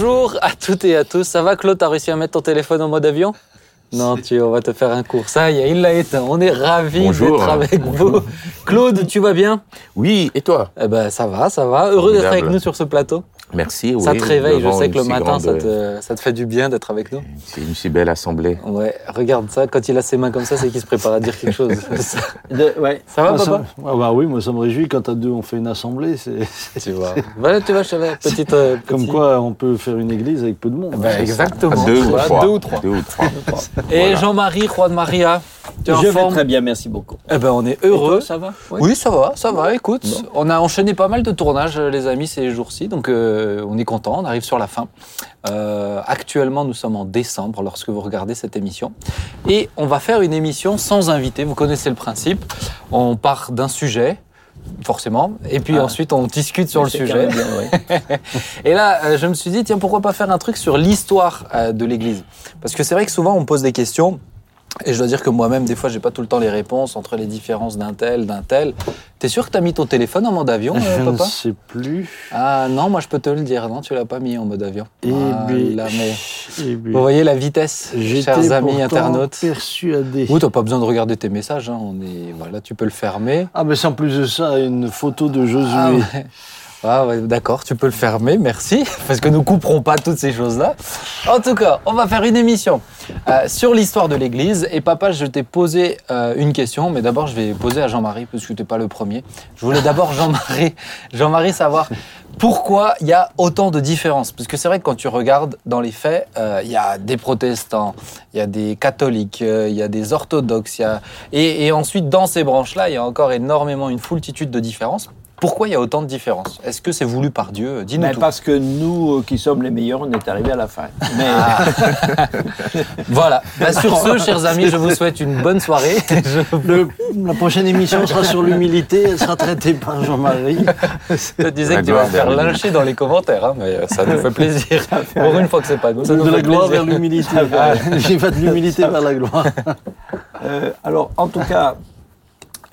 Bonjour à toutes et à tous. Ça va, Claude T'as réussi à mettre ton téléphone en mode avion? Non, tu, on va te faire un cours. Ça y est, il l'a éteint. On est ravis d'être avec vous. Claude, tu vas bien? Oui, et toi? Eh ben, ça va, ça va. Heureux d'être avec nous sur ce plateau. Merci. ça oui, te réveille. Je sais que le matin, grande- ça, te, ça te fait du bien d'être avec nous. C'est une si belle assemblée. Ouais, regarde ça. Quand il a ses mains comme ça, c'est qu'il se prépare à dire quelque chose. ça, ouais. ça va, Ah, ça- papa ah bah oui, moi ça me réjouit quand à deux on fait une assemblée. C'est Tu vois. Voilà, tu vois, je savais. Petite. euh, comme petit- quoi on peut faire une église avec peu de monde. Ben, exactement. Deux ou trois. Deux ou trois. Deux ou trois. Et Voilà. Jean-Marie, Juan Maria, tu es en Je vais forme très bien, merci beaucoup. Eh ben, on est heureux. toi, ça va? Oui, ça va, ça va. Écoute, on a enchaîné pas mal de tournages, euh, les amis, ces jours-ci, donc euh, on est content. On arrive sur la fin. Euh, actuellement, nous sommes en décembre lorsque vous regardez cette émission, et on va faire une émission sans invité. Vous connaissez le principe. On part d'un sujet. Forcément. Et puis Ah. ensuite, on discute sur le sujet. même bien, ouais. Et là, euh, je me suis dit, tiens, pourquoi pas faire un truc sur l'histoire euh, de l'Église? Parce que c'est vrai que souvent, on me pose des questions. Et je dois dire que moi-même, des fois, j'ai pas tout le temps les réponses entre les différences d'un tel, d'un tel. T'es sûr que t'as mis ton téléphone en mode avion, euh, Je ne papa sais plus. Ah non, moi je peux te le dire, non, tu l'as pas mis en mode avion. Eh Voilà, ben, mais eh ben, vous voyez la vitesse, chers amis internautes. persuadé. Oui, t'as pas besoin de regarder tes messages. hein, On est, voilà, tu peux le fermer. Ah mais c'est en plus de ça une photo de Josué. Ah. Ah ouais, d'accord, tu peux le fermer, merci, parce que nous couperons pas toutes ces choses-là. En tout cas, on va faire une émission euh, sur l'histoire de l'Église. Et papa, je t'ai posé euh, une question, mais d'abord je vais poser à Jean-Marie, parce que tu n'es pas le premier. Je voulais d'abord Jean-Marie, Jean-Marie savoir pourquoi il y a autant de différences. Parce que c'est vrai que quand tu regardes dans les faits, euh, il y a des protestants, il y a des catholiques, il y a des orthodoxes, et ensuite dans ces branches-là, il y a encore énormément une foultitude de différences. Pourquoi il y a autant de différences Est-ce que c'est voulu par Dieu Dis-nous tout. parce que nous euh, qui sommes les meilleurs, on est arrivés à la fin. Mais Ah. Voilà. Bah, sur ce, chers amis, je vous souhaite une bonne soirée. Je Le- la prochaine émission sera sur l'humilité. Elle sera traitée par Jean-Marie. te disais La que tu vas me faire lyncher dans les commentaires, hein, mais ça nous fait plaisir. Pour une fois que c'est pas nous, ça nous de la fait gloire plaisir. vers l'humilité. J'ai fait de l'humilité vers la gloire. euh, alors, en tout cas,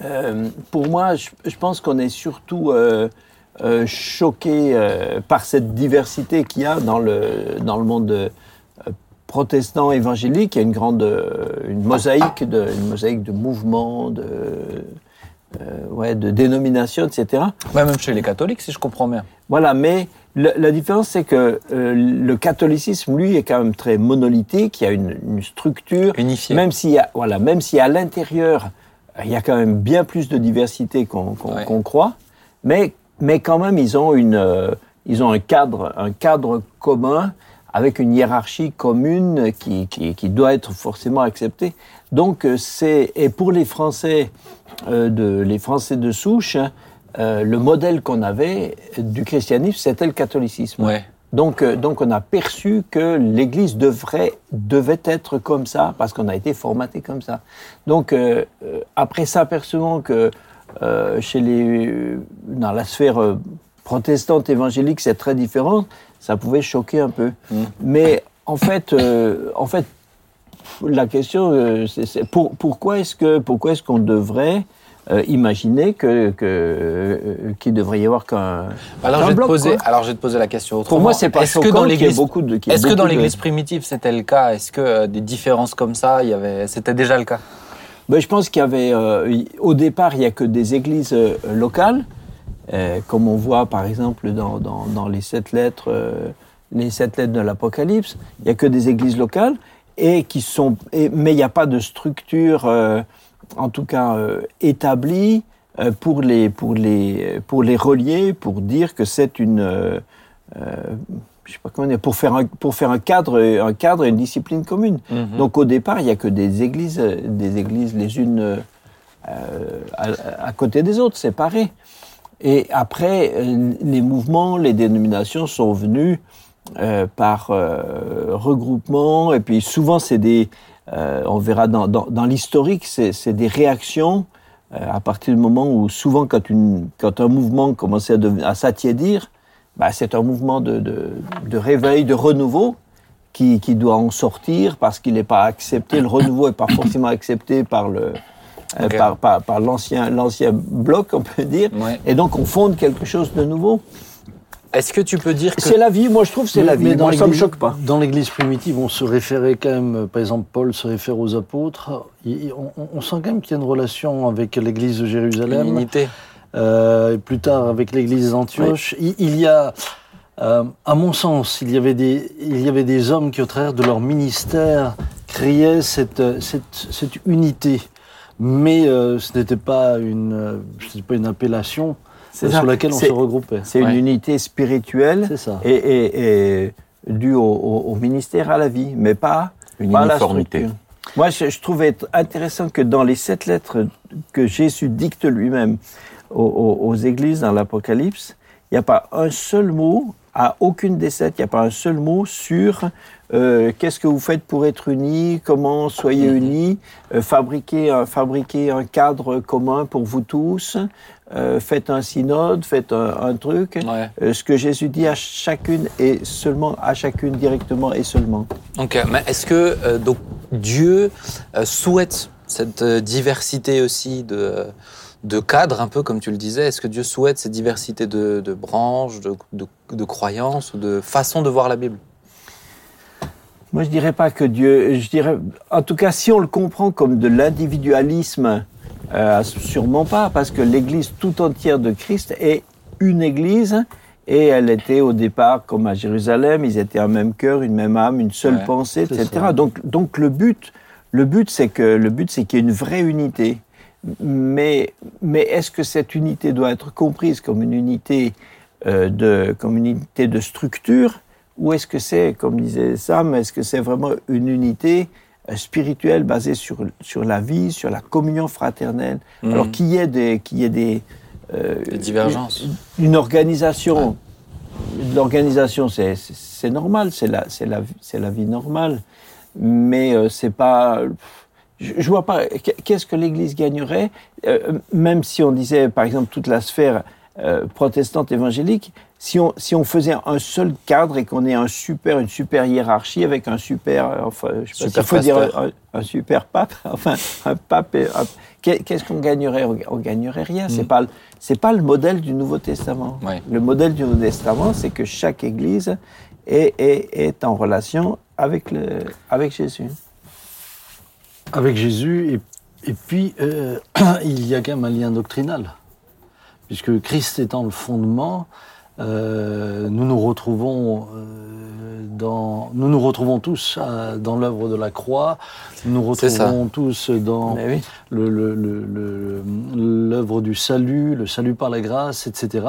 euh, pour moi, je, je pense qu'on est surtout euh, euh, choqué euh, par cette diversité qu'il y a dans le, dans le monde protestant évangélique. Il y a une grande une mosaïque, de, une mosaïque de mouvements, de, ouais, de dénominations, etc. Ouais, même chez les catholiques, si je comprends bien. Voilà, mais le- la différence, c'est que le catholicisme, lui, est quand même très monolithique. Il y a une, une structure. Unifié. Même s'il y a, voilà, même si à l'intérieur, il y a quand même bien plus de diversité qu'on qu'on- Ouais. croit, mais, mais quand même, ils ont, une, euh, ils ont un, cadre, un cadre commun avec une hiérarchie commune qui, qui, qui doit être forcément acceptée. Donc, euh, c'est, et pour les Français, euh, de, les Français de souche, euh, le modèle qu'on avait du christianisme, c'était le catholicisme. Ouais. Donc, euh, donc on a perçu que l'Église devrait, devait être comme ça, parce qu'on a été formaté comme ça. Donc, euh, euh, après s'apercevant que euh, chez les, dans la sphère euh, protestante évangélique, c'est très différent, ça pouvait choquer un peu. Mais en fait, en fait, la question, c'est c'est pour- pourquoi est-ce que pourquoi est-ce qu'on devrait euh, imaginer que que, euh, qu'il devrait y avoir qu'un Alors, je vais te poser, quoi. alors je vais te poser la question autrement. Pour moi, c'est pas Est-ce que dans y l'église, beaucoup de. y est-ce que dans de- l'église primitive c'était le cas? Est-ce que euh, des différences comme ça, il y avait, c'était déjà le cas? Ben, je pense qu'il y avait, euh, y- au départ, il n'y a que des églises locales, comme on voit par exemple dans, dans, dans les sept lettres, les sept lettres de l'Apocalypse. Il n'y a que des églises locales et qui sont, et- mais il n'y a pas de structure, en tout cas euh, établie euh, pour les pour les pour les relier, pour dire que c'est une euh, euh, je sais pas comment dire, pour faire un, pour faire un cadre, un cadre et une discipline commune. Mhm. Donc au départ, il n'y a que des églises, euh, des églises les unes euh, à, à côté des autres, séparées. Et après, euh, les mouvements, les dénominations sont venus euh, par euh, regroupement, et puis souvent c'est des, euh, on verra dans, dans, dans l'historique, c'est des réactions euh, à partir du moment où souvent quand, une, quand un mouvement commençait à, à s'attiédir, bah, c'est un mouvement de, de, de réveil, de renouveau qui, qui doit en sortir parce qu'il n'est pas accepté, le renouveau n'est pas forcément accepté par le, euh, par, par, par l'ancien, l'ancien bloc, on peut dire. Ouais. Et donc on fonde quelque chose de nouveau. Est-ce que tu peux dire que C'est la vie, moi je trouve que c'est la vie. mais dans Moi, ça me choque pas. Dans l'Église primitive, on se référait quand même, par exemple, Paul se réfère aux apôtres. Il- on, on- on sent quand même qu'il y a une relation avec l'Église de Jérusalem. l'unité Euh, et plus tard avec l'église d'Antioche. Il, il y a, euh, à mon sens, il y, avait des, il y avait des hommes qui, au travers de leur ministère, créaient cette, cette, cette unité. Mais euh, ce n'était pas une, euh, pas une appellation Ça. sur laquelle on se regroupait. C'est une unité spirituelle ça. et, et- et due au, au- au ministère, à la vie, mais pas, Une pas à la uniformité. Moi, je, je trouvais intéressant que dans les sept lettres que Jésus dicte lui-même aux, aux- aux églises dans l'Apocalypse, il n'y a pas un seul mot, à aucune des sept, il n'y a pas un seul mot sur euh, qu'est-ce que vous faites pour être unis, comment soyez unis, euh, fabriquez, un, fabriquez un cadre commun pour vous tous, euh, faites un synode, faites un, un truc. Ouais. Ce que Jésus dit à chacune et seulement à chacune directement et seulement. Ok, mais est-ce que donc Dieu souhaite cette diversité aussi de, de cadres, un peu comme tu le disais Est-ce que Dieu souhaite cette diversité de, de branches, de, de- de croyances ou de façons de voir la Bible? Moi, je dirais pas que Dieu. Je dirais, en tout cas, si on le comprend comme de l'individualisme, euh, sûrement pas, parce que l'Église tout entière de Christ est une Église. Et elle était au départ, comme à Jérusalem, ils étaient un même cœur, une même âme, une seule Ouais, pensée, etc. ça. Donc, donc le but, le but, c'est que le but, c'est qu'il y ait une vraie unité. Mais, mais est-ce que cette unité doit être comprise comme une unité euh, de, comme une unité de structure, ou est-ce que c'est, comme disait Sam, est-ce que c'est vraiment une unité euh, spirituelle basée sur, sur la vie, sur la communion fraternelle? Mhm. Alors qu'il y ait des, qu'il y ait des, euh, Des divergences. Une, une organisation, l'organisation, c'est, normal, c'est la, c'est la, c'est la vie normale, mais euh, c'est pas. Je, je vois pas. Qu'est-ce que l'Église gagnerait, euh, même si on disait, par exemple, toute la sphère euh, protestante évangélique, si on, si on faisait un seul cadre et qu'on ait un super, une super hiérarchie avec un super, euh, enfin, je sais pas Super s'il faut dire pasteur. un, un super pape, enfin, un pape, qu'est-ce qu'on gagnerait? On, on gagnerait rien. C'est Mm. pas, le- c'est pas le modèle du Nouveau Testament. Ouais. Le modèle du Nouveau Testament, c'est que chaque Église est, est, est en relation avec, le, avec Jésus. Avec Jésus, et, et puis euh, il y a quand même un lien doctrinal. Puisque Christ étant le fondement, euh, nous nous retrouvons euh, dans, nous nous retrouvons tous euh, dans l'œuvre de la croix, nous nous retrouvons tous dans Mais oui. le- le- le- le- l'œuvre du salut, le salut par la grâce, etc.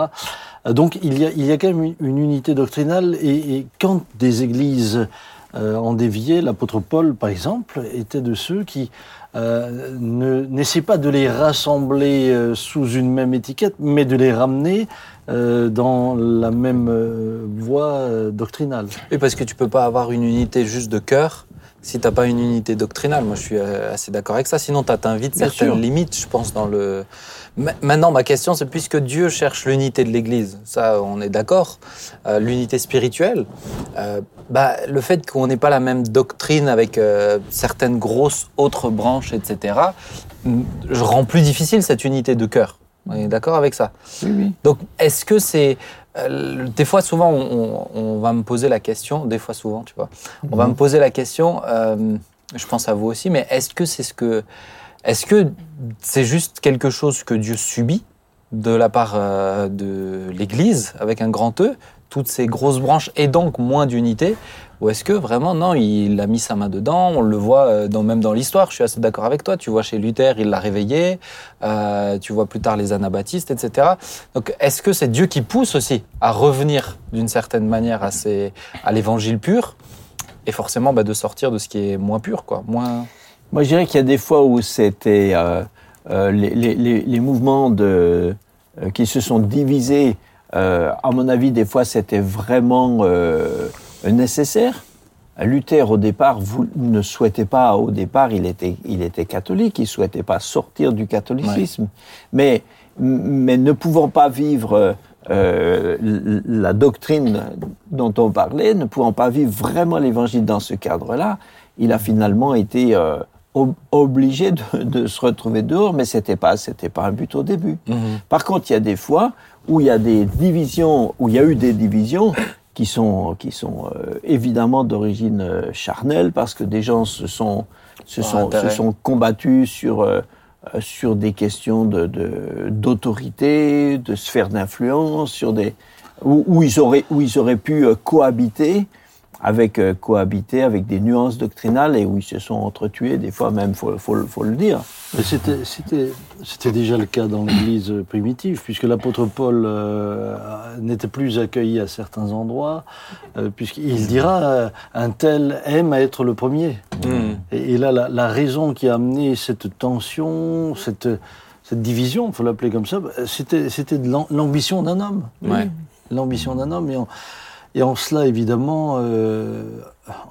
Donc il y a, il y a quand même une, une unité doctrinale et, et quand des églises en déviaient, l'apôtre Paul, par exemple, était de ceux qui euh, ne n'essaient pas de les rassembler euh, sous une même étiquette, mais de les ramener euh, dans la même euh, voie euh, doctrinale. Oui, parce que tu peux pas avoir une unité juste de cœur si t'as pas une unité doctrinale. Moi, je suis euh, assez d'accord avec ça. Sinon, tu t'invites Bien certaines sûr. limites, je pense, dans le. Ma- Maintenant, ma question, c'est puisque Dieu cherche l'unité de l'Église, ça, on est d'accord, euh, l'unité spirituelle, euh, bah, le fait qu'on n'ait pas la même doctrine avec euh, certaines grosses autres branches, etc., je rends plus difficile cette unité de cœur. On est d'accord avec ça? Oui, oui. donc, est-ce que c'est. des fois, souvent, on, on- on va me poser la question, des fois, souvent, tu vois, on va me poser la question, je pense à vous aussi, mais est-ce que c'est ce que. Est-ce que c'est juste quelque chose que Dieu subit de la part euh, de l'Église, avec un grand E, toutes ces grosses branches et donc moins d'unité ou est-ce que vraiment, non, il a mis sa main dedans, on le voit euh, dans, même dans l'histoire, je suis assez d'accord avec toi, tu vois chez Luther, il l'a réveillé, euh, tu vois plus tard les anabaptistes, etc. Donc est-ce que c'est Dieu qui pousse aussi à revenir d'une certaine manière à, à l'évangile pur et forcément bah, de sortir de ce qui est moins pur, quoi, moins... Moi, je dirais qu'il y a des fois où c'était euh, euh, les, les- les- les mouvements de, euh, qui se sont divisés. à mon avis, des fois, c'était vraiment nécessaire. Luther, au départ, vous, ne souhaitait pas, au départ, il était, il était catholique, il ne souhaitait pas sortir du catholicisme. Mais, mais ne pouvant pas vivre euh, la doctrine dont on parlait, ne pouvant pas vivre vraiment l'évangile dans ce cadre-là, il a finalement été euh, ob- obligés de, de se retrouver dehors, mais c'était pas, c'était pas un but au début. Mhm. Par contre, il y a des fois où il y a des divisions, où il y a eu des divisions qui sont, qui sont euh, évidemment d'origine euh, charnelle, parce que des gens se sont, se sont, se sont combattus sur, euh, sur des questions de- de- d'autorité, de, sphère d'influence, sur des où, où ils auraient, où ils auraient pu cohabiter avec euh, cohabiter avec des nuances doctrinales et où ils se sont entretués des fois même faut, faut, le- faut le dire c'était, déjà le cas dans l'Église primitive, puisque l'apôtre Paul euh, n'était plus accueilli à certains endroits, euh, puisqu'il dira euh, un tel aime à être le premier. Mhm. Et, et là, la, la raison qui a amené cette tension, cette, cette division, il faut l'appeler comme ça, c'était, de l'ambition d'un homme. Ouais. L'ambition d'un homme. Et et en cela, évidemment, euh,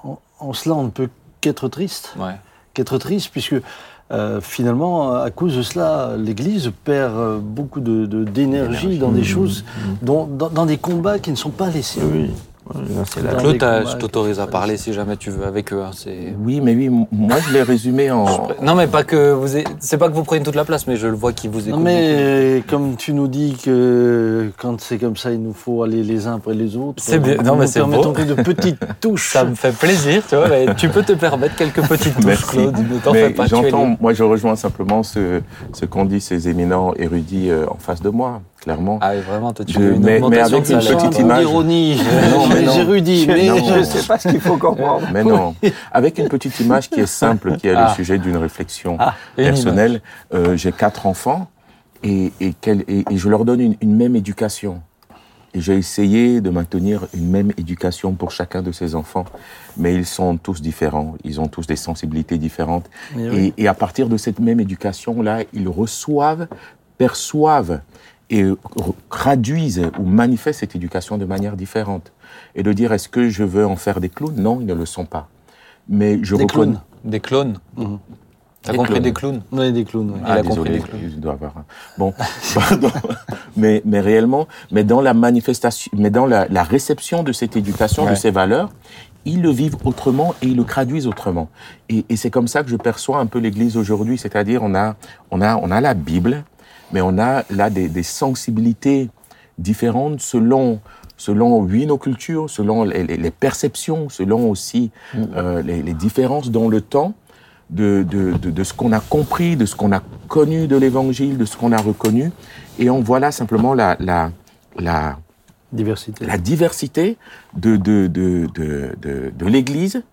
en, en cela, on ne peut qu'être triste Ouais. qu'être triste, puisque euh, finalement, à cause de cela, l'Église perd euh, beaucoup de- de- d'énergie dans des choses, dont- dans, dans des combats qui ne sont pas les siens. C'est Claude, combats je t'autorise à parler si jamais tu veux avec eux. hein, Oui, mais oui, moi je l'ai résumé en. Non, mais pas que vous, c'est pas que vous preniez toute la place, mais je le vois qui vous écoute. Non, mais comme tu nous dis que quand c'est comme ça, il nous faut aller les uns après les autres. C'est bien. Non, mais c'est beau. que de petites touches. Ça me fait plaisir, tu vois. mais tu peux te permettre quelques petites touches, Merci. Claude. Ne t'en fais pas. j'entends, moi je rejoins simplement ce, ce qu'ont dit ces éminents érudits euh, en face de moi, clairement. Ah oui, vraiment, toi, tu Je- veux une mais- mais avec de une salaire. petite image. d'ironie, Non, mais érudits, mais Non. je sais pas ce qu'il faut comprendre Mais non, avec une petite image qui est simple, qui est Ah. le sujet d'une réflexion Ah, personnelle. Euh, J'ai quatre enfants et, et, quel- et- et je leur donne une, une même éducation. Et j'ai essayé de maintenir une même éducation pour chacun de ces enfants. Mais ils sont tous différents, ils ont tous des sensibilités différentes. Oui. Et, et à partir de cette même éducation-là, ils reçoivent, perçoivent et traduisent ou manifestent cette éducation de manière différente. Et de dire, est-ce que je veux en faire des clowns? Non, ils ne le sont pas. Mais je Des reconnais... clowns. Des clones. Mhm. T'as Des compris clones. des clowns Oui, des clowns. oui. Il a Ah, compris des clowns. je dois avoir un... Bon, pardon. Mais, mais réellement, mais dans la manifestation, mais dans la, la réception de cette éducation, Ouais. de ces valeurs, ils le vivent autrement et ils le traduisent autrement. Et, et c'est comme ça que je perçois un peu l'Église aujourd'hui, c'est-à-dire on a, on a, on a la Bible, mais on a là des, des sensibilités différentes selon, selon oui nos cultures, selon les, les- les perceptions, selon aussi euh, les, les différences dans le temps de, de, de, de ce qu'on a compris, de ce qu'on a connu de l'Évangile, de ce qu'on a reconnu. Et on voit là simplement la, la, la, Diversité. la diversité de, de, de, de, de, de l'Église,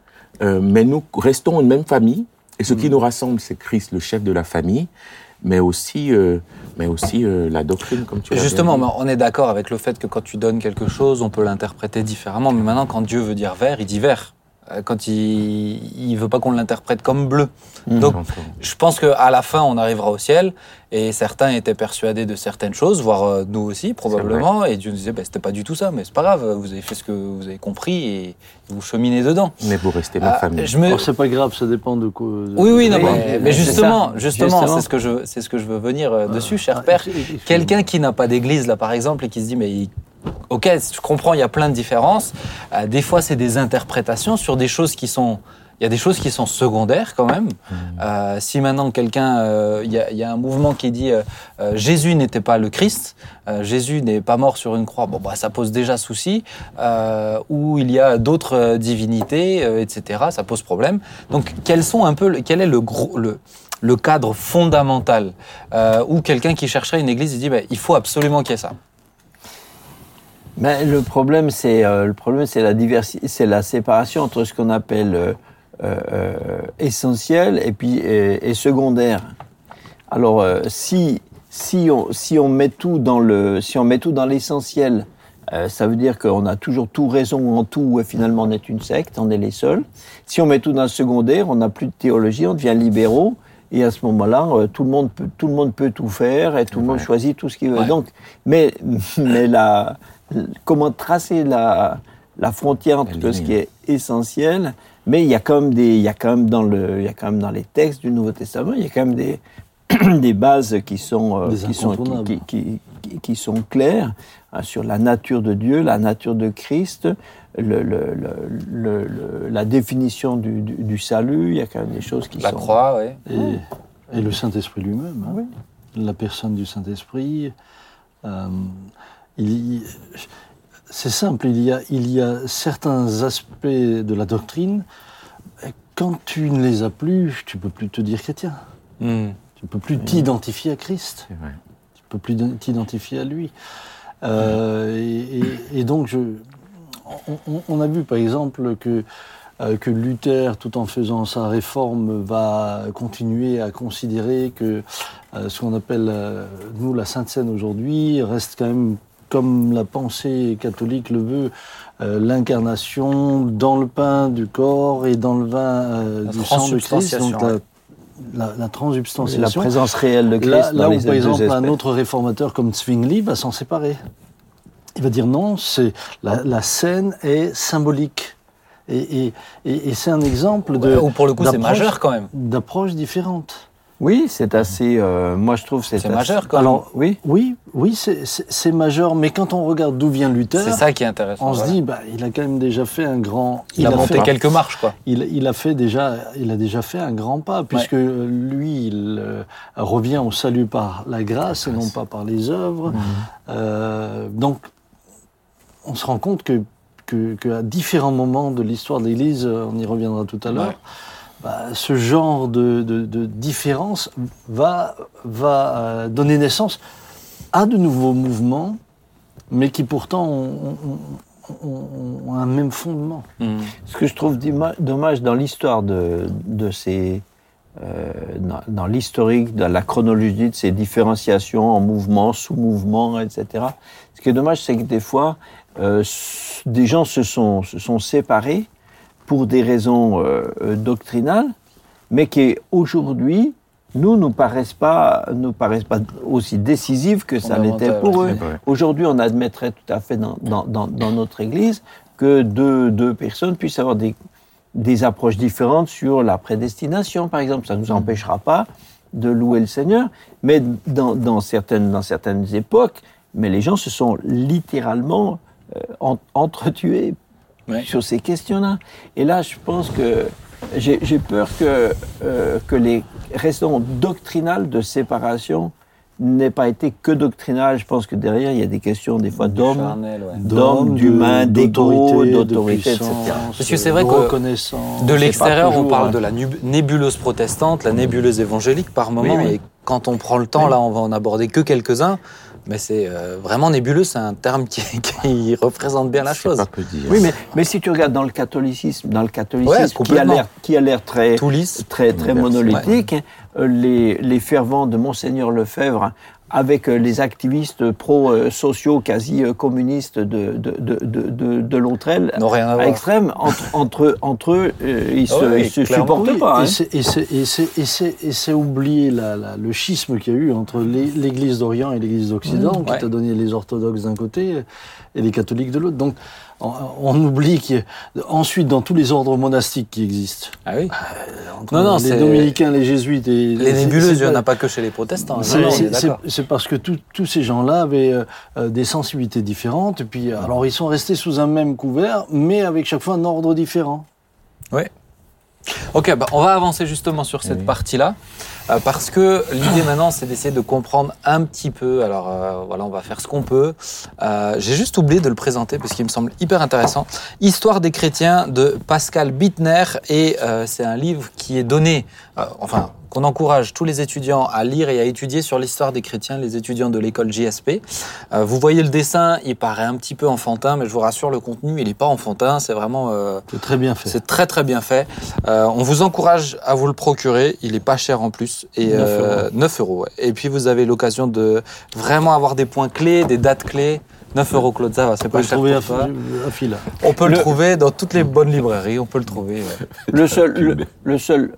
euh, mais nous restons une même famille. Et ce qui nous rassemble, c'est Christ, le chef de la famille, mais aussi, euh, mais aussi euh, la doctrine, comme tu l'as Justement, mais on est d'accord avec le fait que quand tu donnes quelque chose, on peut l'interpréter différemment. Mais maintenant, quand Dieu veut dire vert, il dit vert. Euh, Quand il il veut pas qu'on l'interprète comme bleu. dit. Donc, J'entends. je pense qu'à la fin, on arrivera au ciel. Et certains étaient persuadés de certaines choses, voire euh, nous aussi, probablement. Et Dieu nous disait, bah, c'était pas du tout ça, mais c'est pas grave, vous avez fait ce que vous avez compris et vous cheminez dedans. Mais vous restez ma Ah, famille. me... Alors, c'est pas grave, ça dépend de quoi. de- Oui, oui, non, mais, justement, justement, Justement. c'est ce que je, c'est ce que je veux venir euh, dessus, cher Ah, père. Quelqu'un qui n'a pas d'église, là, par exemple, et qui se dit, mais il- ok, je comprends, il y a plein de différences. Euh, des fois, c'est des interprétations sur des choses qui sont. Il y a des choses qui sont secondaires quand même. Euh, si maintenant quelqu'un, euh, il y, a- il y a un mouvement qui dit Jésus n'était pas le Christ, Jésus n'est pas mort sur une croix, bon bah ça pose déjà souci. Ou il y a d'autres divinités, etc. Ça pose problème. Donc quels sont un peu, quel est le gros, le, le cadre fondamental où quelqu'un qui chercherait une église il dit bah, il faut absolument qu'il y ait ça? Mais le problème, c'est euh, le problème, c'est la diversité, c'est la séparation entre ce qu'on appelle euh, euh, essentiel et puis et, secondaire. Alors, si si on si on met tout dans le si on met tout dans l'essentiel, ça veut dire qu'on a toujours tout raison en tout et finalement on est une secte, on est les seuls. Si on met tout dans le secondaire, on n'a plus de théologie, on devient libéraux. Et à ce moment-là, tout le monde peut, tout le monde peut tout faire et tout le monde choisit tout ce qu'il veut. Ouais. Donc, mais, mais la, comment tracer la, la frontière entre La ce qui est essentiel, mais il y a quand même des, il y a quand même dans le, il y a quand même dans les textes du Nouveau Testament, il y a quand même des, des bases qui sont, euh, Des qui sont, qui, qui- sont claires hein, sur la nature de Dieu, la nature de Christ, le, le- le- le- le- la définition du, du- du salut. Il y a quand même des choses qui La sont. croix, oui. Et, et le Saint-Esprit lui-même, hein. la personne du Saint-Esprit. euh, il y- c'est simple, il y, a, il y a certains aspects de la doctrine, quand tu ne les as plus, tu peux plus te dire chrétien. Hmm. Tu peux plus t'identifier à Christ. Tu peux plus t'identifier à lui. Euh, et, et- et donc, je, on, a vu par exemple que, euh, que Luther, tout en faisant sa réforme, va continuer à considérer que euh, ce qu'on appelle, nous, la Sainte Seine aujourd'hui, reste quand même, comme la pensée catholique le veut, euh, l'incarnation dans le pain du corps et dans le vin euh, La du sang de Christ. Donc, la, la, la La transsubstantiation. présence réelle de Christ Là, là où, par exemple, un autre réformateur comme Zwingli va s'en séparer. Il va dire non, c'est la, la scène est symbolique. Et, et- et- et c'est un exemple de, Ou pour le coup, c'est majeur quand même. d'approche différente. Oui, c'est assez. euh, moi, je trouve c'est C'est assez- majeur quand même. Alors, Oui. oui, oui, c'est, majeur, mais quand on regarde d'où vient Luther, C'est ça qui est intéressant. on se dit, bah, il a quand même déjà fait un grand. il, a, monté fait, quelques marches, quoi. il, il a fait déjà, il a déjà fait un grand pas, puisque lui, il euh, revient au salut par la grâce et non pas par les œuvres. Mhm. Euh, donc, on se rend compte que, que, qu'à différents moments de l'histoire de l'Église, on y reviendra tout à l'heure, Ouais. Bah, ce genre de, de, de différence va, va euh, donner naissance à de nouveaux mouvements, mais qui pourtant ont, ont- ont- ont un même fondement. Hmm. Ce que je trouve dommage dans l'histoire de, de ces. euh, dans, dans l'historique, dans la chronologie de ces différenciations en mouvements, sous-mouvements, etc. Ce qui est dommage, c'est que des fois, euh, des gens se sont, se sont séparés pour des raisons euh, euh, doctrinales, mais qui aujourd'hui, nous, nous paraissent pas, nous paraissent pas aussi décisives que ça l'était pour eux. Aujourd'hui, on admettrait tout à fait dans, dans, dans, dans notre Église que deux, deux personnes puissent avoir des, des approches différentes sur la prédestination, par exemple. Ça ne nous empêchera pas de louer le Seigneur, mais dans, dans, certaines, dans certaines époques, mais les gens se sont littéralement euh, en- entretués Ouais. sur ces questions-là. Et là, je pense que j'ai peur que, euh, que les raisons doctrinales de séparation n'aient pas été que doctrinales. Je pense que derrière, il y a des questions des fois d'hommes, d'hommes, d'humains, d'ego, d'autorité, etc. Parce que c'est vrai que. De l'extérieur, on parle hein. de la nébuleuse protestante, la nébuleuse évangélique par moment. Oui, oui. Et quand on prend le temps, là, on va en aborder que quelques-uns. Mais c'est euh, vraiment nébuleux, c'est un terme qui, qui représente bien la chose. pas peu dire. Oui, mais, mais si tu regardes dans le catholicisme, dans le catholicisme qui a l'air qui a l'air très Tout lisse. très très monolithique, euh, les, les fervents de monseigneur Lefebvre avec euh, les activistes pro-sociaux quasi euh, communistes de de de de, de, N'ont rien à extrême entre entre eux entre eux euh, ils se, Ouais, ils se clairement. supportent Oui, pas. hein. Et c'est- et c'est- oublier la- la- le schisme qu'il y a eu entre l'É- l'Église d'Orient et l'Église d'Occident, qui Ouais. t'a donné les orthodoxes d'un côté et les catholiques de l'autre. Donc, on, oublie qu'ensuite, dans tous les ordres monastiques qui existent, Ah oui. entre Non, non, les dominicains, les jésuites et Les nébuleuses, il n'y en a pas que chez les protestants. c'est- parce que tous ces gens-là avaient euh, euh, des sensibilités différentes. Et puis, alors, ils sont restés sous un même couvert, mais avec chaque fois un ordre différent. Ok, bah, on va avancer justement sur cette Oui. partie-là, euh, parce que l'idée maintenant, c'est d'essayer de comprendre un petit peu. Alors euh, voilà, on va faire ce qu'on peut. Euh, J'ai juste oublié de le présenter parce qu'il me semble hyper intéressant. Histoire des chrétiens de Pascal Bittner, et euh, c'est un livre qui est donné, euh, enfin qu'on encourage tous les étudiants à lire et à étudier sur l'histoire des chrétiens, les étudiants de l'école JSP. Euh, vous voyez le dessin, il paraît un petit peu enfantin, mais je vous rassure, le contenu, il n'est pas enfantin, c'est vraiment... euh, C'est très bien fait. c'est très très bien fait. Euh, on vous encourage à vous le procurer. Il est pas cher en plus. Et 9 euh, 9 euros. ouais. Et puis vous avez l'occasion de vraiment avoir des points clés, des dates clés. 9 euros, Claude, ça va, c'est On peut pas le cher trouver pour fil. On peut le, Le- trouver dans toutes les bonnes librairies. On peut le trouver. ouais. Le seul le, le seul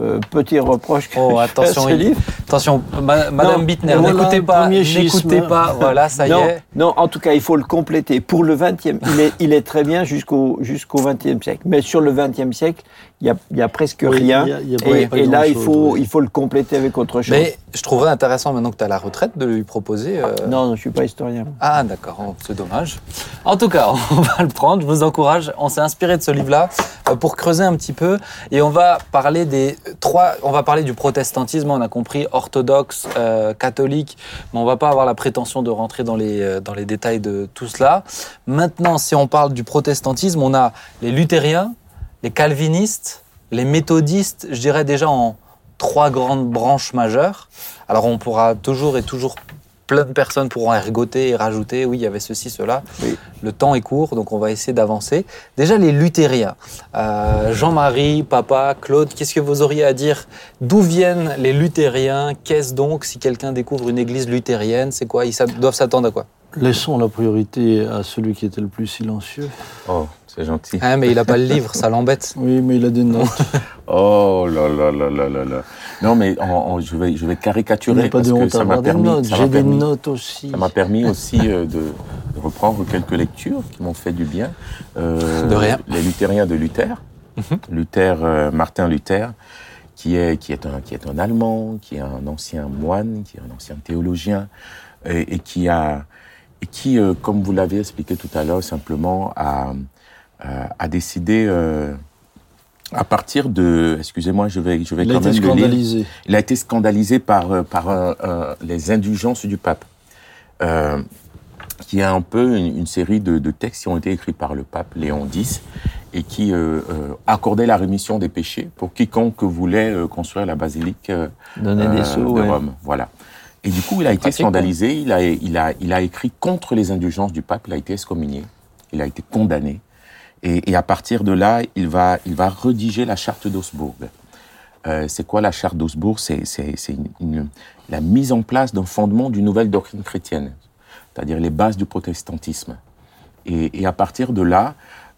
euh, petit reproche que Oh, je fais à attention, ce livre, Attention, ma- Madame Non, Bittner, n'écoutez pas, n'écoutez pas. Voilà, ça y non, est. non, en tout cas, il faut le compléter. Pour le 20e, il est, il est très bien jusqu'au jusqu'au 20e siècle. Mais sur le 20e siècle, il y a, il y a presque Oui, rien. il y a- il y a pas- et, pas là, il faut, oui. il faut le compléter avec autre chose. Mais je trouverais intéressant maintenant que tu as la retraite de lui proposer. euh, Non, non, je suis pas historien. Ah d'accord, Oh, c'est dommage. En tout cas, on va le prendre, je vous encourage. On s'est inspiré de ce livre-là euh, pour creuser un petit peu et on va parler des trois. On va parler du protestantisme. On a compris orthodoxe, euh, catholique, mais on va pas avoir la prétention de rentrer dans les dans les détails de tout cela. Maintenant, si on parle du protestantisme, on a les luthériens, les calvinistes, les méthodistes. Je dirais déjà en trois grandes branches majeures. Alors on pourra toujours et toujours plein de personnes pourront ergoter et rajouter, oui, il y avait ceci, cela. Oui. Le temps est court, donc on va essayer d'avancer. Déjà, les luthériens. Euh, Jean-Marie, papa, Claude, qu'est-ce que vous auriez à dire? D'où viennent les luthériens? Qu'est-ce donc si quelqu'un découvre une église luthérienne C'est quoi? Ils doivent s'attendre à quoi? Laissons la priorité à celui qui était le plus silencieux. Oh, c'est gentil. ah, Mais il n'a pas le livre, ça l'embête. Oui, mais il a des notes. Oh là là là là là là. Non, mais en- en- je, vais, je vais Il caricaturer n'y a pas parce de que honte à ça m'a avoir des permis, J'ai des notes aussi. ça m'a permis aussi euh, de, reprendre quelques lectures qui m'ont fait du bien. Euh, De rien. Les luthériens de Luther, Luther, euh, Martin Luther, qui est, qui, est un, qui est un Allemand, qui est un ancien moine, qui est un ancien théologien, et, et qui a, qui, euh, comme vous l'avez expliqué tout à l'heure, simplement a, a, a décidé, euh, à partir de, excusez-moi, je vais, je vais Il a quand été même scandalisé. Il a été scandalisé par, euh, par euh, euh, les indulgences du pape, euh, qui est un peu une, une série de, de textes qui ont été écrits par le pape Léon X et qui euh, euh, accordait la rémission des péchés pour quiconque voulait euh, construire la basilique euh, Donner euh, des sous, de ouais. Rome. Voilà. Et du coup, il a été Pratique, scandalisé, il a, il, a, il a écrit contre les indulgences du pape, il a été excommunié, il a été condamné. Et, et à partir de là, il va, il va rédiger la charte d'Augsbourg. Euh, c'est quoi la charte d'Augsbourg? C'est la mise en place d'un fondement d'une nouvelle doctrine chrétienne, c'est-à-dire les bases du protestantisme. Et, et à partir de là,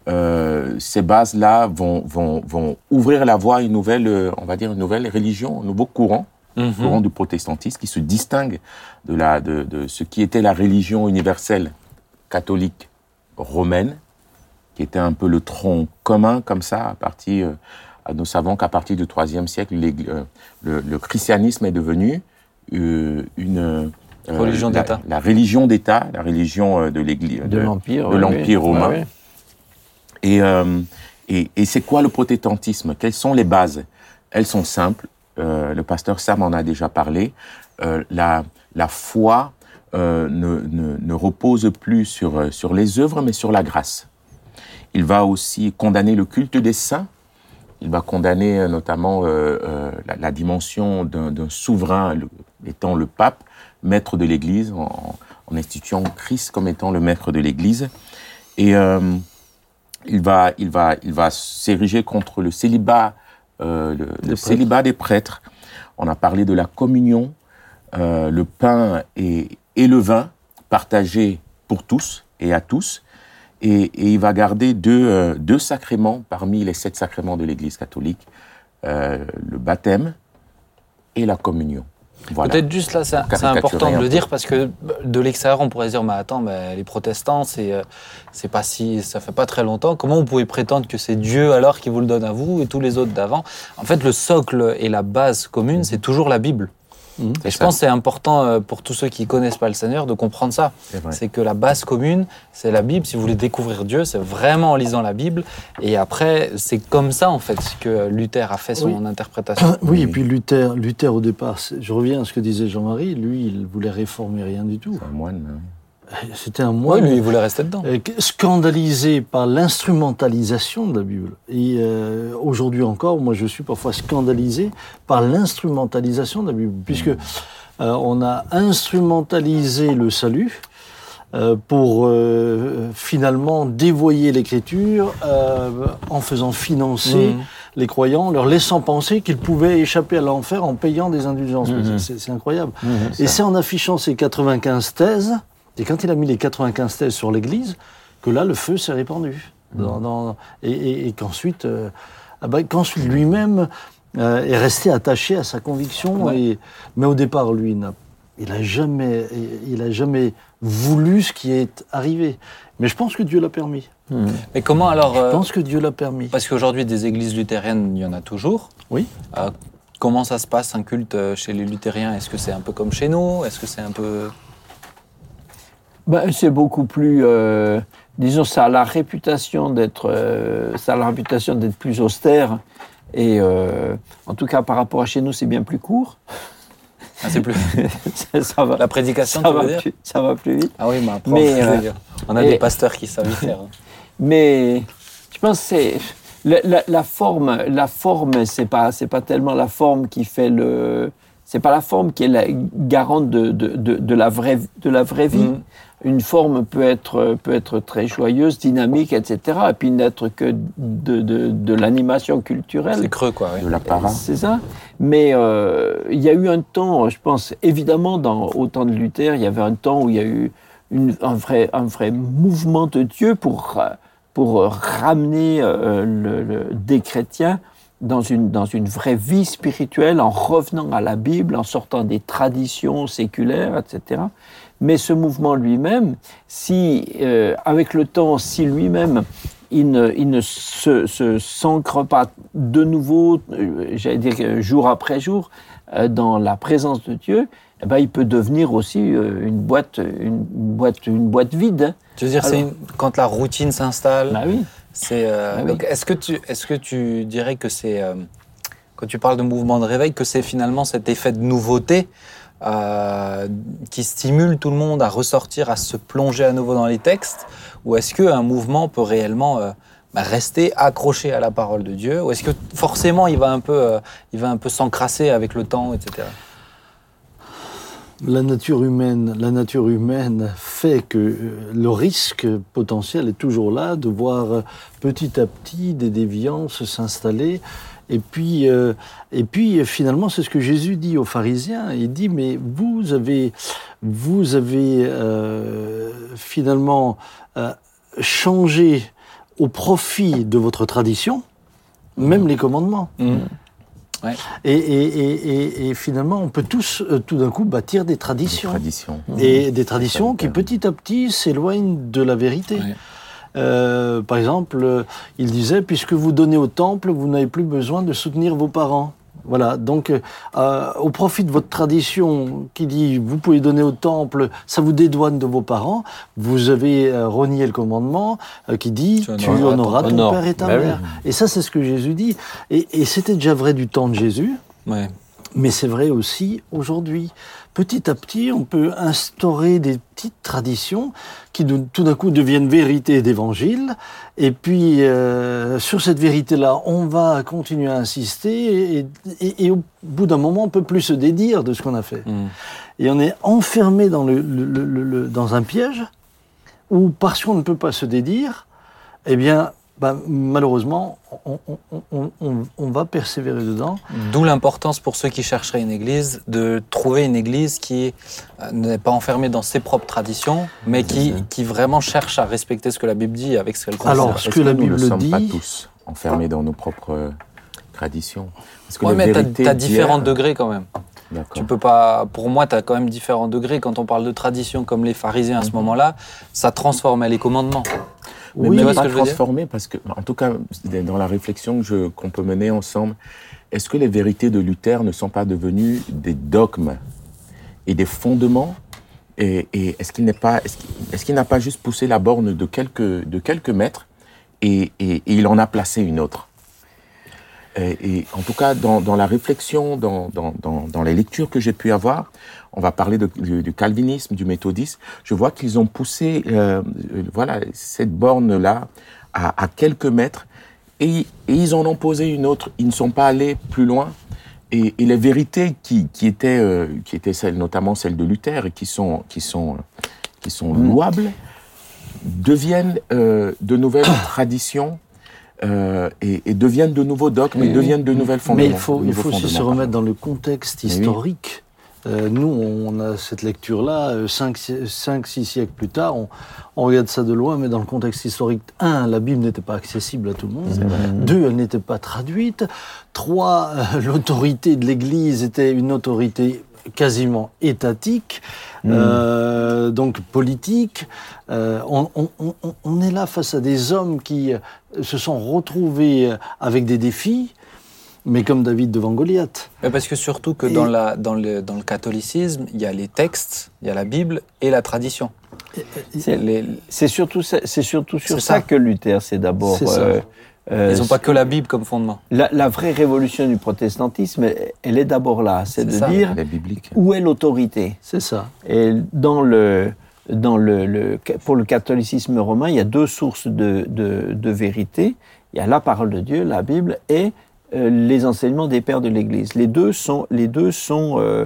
euh, ces bases-là vont, vont, vont ouvrir la voie à une nouvelle, euh, on va dire, une nouvelle religion, un nouveau courant, Mhm. courant du protestantisme qui se distingue de, la, de, de ce qui était la religion universelle catholique romaine, qui était un peu le tronc commun comme ça, à partir, euh, nous savons qu'à partir du IIIe siècle, euh, le, le christianisme est devenu euh, une euh, Religion d'État. La, religion d'État, la religion de l'Église, De l'Empire. de l'Empire romain. Ouais. Et, euh, et, et c'est quoi le protestantisme? Quelles sont les bases? Elles sont simples. Euh, le pasteur Sam en a déjà parlé. Euh, la, foi euh, ne, repose plus sur, les œuvres, mais sur la grâce. Il va aussi condamner le culte des saints. Il va condamner notamment la, dimension d'un souverain, étant le pape, maître de l'Église, en, instituant Christ comme étant le maître de l'Église. Et il va s'ériger contre le célibat, euh, le, célibat des prêtres. On a parlé de la communion, euh, le pain et, et le vin partagés pour tous et à tous. Et, et il va garder deux, euh, deux sacrements parmi les sept sacrements de l'Église catholique le baptême et la communion. Voilà. Peut-être juste là, c'est important de le dire parce que de l'extérieur, on pourrait se dire, mais attends, mais les protestants, c'est euh, c'est pas si, ça fait pas très longtemps. Comment vous pouvez prétendre que c'est Dieu alors qui vous le donne à vous et tous les autres d'avant? En fait, le socle et la base commune, c'est toujours la Bible. Mhm. Et je ça. pense que c'est important euh, pour tous ceux qui connaissent pas le Seigneur de comprendre ça. C'est que la base commune, c'est la Bible. Si vous voulez découvrir Dieu, c'est vraiment en lisant la Bible. Et après, c'est comme ça, en fait, que Luther a fait son Oui. interprétation. Oui, et puis Luther, Luther au départ, je reviens à ce que disait Jean-Marie, lui, il voulait réformer rien du tout. C'est un moine. hein. C'était un Oui, moine lui, il voulait rester dedans. euh, scandalisé par l'instrumentalisation de la Bible. Et euh, aujourd'hui encore, moi je suis parfois scandalisé par l'instrumentalisation de la Bible, puisque euh, on a instrumentalisé le salut euh, pour euh, finalement dévoyer l'écriture euh, en faisant financer Mhm. les croyants, leur laissant penser qu'ils pouvaient échapper à l'enfer en payant des indulgences. Mhm. C'est- C'est incroyable. Mhm. Et c'est en affichant ces 95 thèses, et quand il a mis les 95 thèses sur l'Église, que là, le feu s'est répandu. Dans- dans- et et- et qu'ensuite, euh, ah ben, qu'ensuite lui-même euh, est resté attaché à sa conviction. Ouais. Et, mais au départ, lui, n'a- il a jamais, il a jamais voulu ce qui est arrivé. Mais je pense que Dieu l'a permis. Mais comment alors Je euh, pense que Dieu l'a permis. Parce qu'aujourd'hui, des églises luthériennes, il y en a toujours. Oui. Euh, comment ça se passe un culte chez les luthériens? Est-ce que c'est un peu comme chez nous? Est-ce que c'est un peu Ben, c'est beaucoup plus, euh, disons, ça a la réputation d'être, euh, réputation d'être plus austère. Et euh, en tout cas, par rapport à chez nous, c'est bien plus court. Ah, c'est plus ça, ça va, la prédication, ça tu veux va, dire plus, ça va plus vite. Ah oui, mais après, Mais, veux euh, dire, on a et- des pasteurs qui savent y faire. hein. Mais je pense que c'est la, la- la forme. La forme, c'est pas c'est pas tellement la forme qui fait le. C'est pas la forme qui est la garante de, de, de, de la vraie de la vraie vie. Mhm. Une forme peut être peut être très joyeuse, dynamique, etc. Et puis n'être que de, de, de l'animation culturelle. C'est creux, quoi. oui. de la para. C'est ça. Mais euh, il y a eu un temps, je pense, évidemment, dans, au temps de Luther, il y avait un temps où il y a eu une- un, vrai, un vrai mouvement de Dieu pour, pour ramener euh, le- le- des chrétiens dans une, dans une vraie vie spirituelle en revenant à la Bible, en sortant des traditions séculaires, etc. Mais ce mouvement lui-même, si, euh, avec le temps, si lui-même, il ne, il ne se, s'ancre pas de nouveau, euh, j'allais dire euh, jour après jour, dans la présence de Dieu, eh ben, il peut devenir aussi une boîte, une boîte, une boîte vide. hein. Tu veux dire, c'est quand la routine s'installe, Bah oui. c'est. euh, Ah oui. donc, est-ce que tu, est-ce que tu dirais que c'est, euh, quand tu parles de mouvement de réveil, que c'est finalement cet effet de nouveauté qui stimule tout le monde à ressortir, à se plonger à nouveau dans les textes, ou est-ce que un mouvement peut réellement euh, bah, rester accroché à la parole de Dieu, ou est-ce que forcément il va un peu, euh, peu s'encrasser avec le temps, etc. La nature humaine, la nature humaine fait que euh, le risque potentiel est toujours là de voir petit à petit des déviances s'installer. Et puis, euh, et puis euh, finalement, c'est ce que Jésus dit aux pharisiens. Il dit mais vous avez, vous avez euh, finalement euh, changé au profit de votre tradition, même les commandements. Et, et- et- et- et finalement, on peut tous euh, tout d'un coup bâtir des Des traditions. traditions. Et des traditions qui petit à petit s'éloignent de la vérité. Ouais. Euh, par exemple, euh, il disait, puisque vous donnez au temple, vous n'avez plus besoin de soutenir vos parents. Voilà, donc euh, au profit de votre tradition qui dit vous pouvez donner au temple, ça vous dédouane de vos parents, vous avez euh, renié le commandement euh, qui dit Tu tu honoreras ton- Honore. père et ta Ben oui. mère. Et ça, c'est ce que Jésus dit. Et, et c'était déjà vrai du temps de Jésus. Ouais. Mais c'est vrai aussi aujourd'hui. Petit à petit, on peut instaurer des petites traditions qui tout d'un coup deviennent vérité d'évangile. Et puis, euh, sur cette vérité-là, on va continuer à insister. Et, et- et au bout d'un moment, on peut plus se dédire de ce qu'on a fait. Mm. Et on est enfermé dans, le, le- le- le- le- dans un piège où, parce qu'on ne peut pas se dédire, eh bien, bah, malheureusement, on, on- on- on- on va persévérer dedans. D'où l'importance pour ceux qui chercheraient une église de trouver une église qui euh, n'est pas enfermée dans ses propres traditions, mais qui, qui vraiment cherche à respecter ce que la Bible dit avec ce qu'elle considère. Alors, ce Est-ce que la nous Bible ne sommes pas tous enfermés dans nos propres euh, traditions? Parce que Ouais, mais vérités as différents degrés quand même. Tu peux pas. Pour moi, tu as quand même différents degrés. Quand on parle de tradition comme les pharisiens à ce moment-là, ça transformait les commandements. Mais Oui, même pas transformer, parce que, en tout cas, dans la réflexion que je- qu'on peut mener ensemble, est-ce que les vérités de Luther ne sont pas devenues des dogmes et des fondements? Et, et est-ce qu'il n'est pas, est-ce qu'il est-ce qu'il n'a pas juste poussé la borne de quelques, de quelques mètres et, et- et il en a placé une autre? Et, et en tout cas, dans, dans la réflexion, dans, dans, dans, dans les lectures que j'ai pu avoir, on va parler de- du, du calvinisme, du méthodisme. Je vois qu'ils ont poussé, euh, euh, voilà, cette borne-là à, à quelques mètres, et, et ils en ont posé une autre. Ils ne sont pas allés plus loin. Et, et les vérités qui, qui étaient, euh, qui étaient celles, notamment celles de Luther, et qui sont, qui sont, qui sont louables, deviennent euh, de nouvelles traditions. Euh, et, et deviennent de nouveaux dogmes, et deviennent de nouvelles fondements. Mais il faut, il faut aussi se remettre dans le contexte Mais oui. historique. Euh, nous, on a cette lecture-là, 5-6 siècles plus tard, on, on regarde ça de loin, mais dans le contexte historique, un, la Bible n'était pas accessible à tout le monde. Deux, elle n'était pas traduite. Trois, euh, l'autorité de l'Église était une autorité quasiment étatique, Mm. euh, donc politique. Euh, on, on- on- on est là face à des hommes qui euh, se sont retrouvés avec des défis, mais comme David devant Goliath. Mais parce que surtout que Et- dans, la, dans, le, dans le catholicisme, il y a les textes, il y a la Bible et la tradition. C'est- surtout, sur ça. ça. que Luther, c'est d'abord. C'est ça. euh, ils n'ont pas que la Bible comme fondement. la, la vraie révolution du protestantisme, elle- elle est d'abord là. C'est C'est de ça. dire Elle est biblique. où est l'autorité. C'est ça. Et dans le, dans le, le- pour le catholicisme romain, il y a deux sources de, de, de vérité. Il y a la parole de Dieu, la Bible, et euh, les enseignements des pères de l'Église. Les deux sont, les deux sont euh,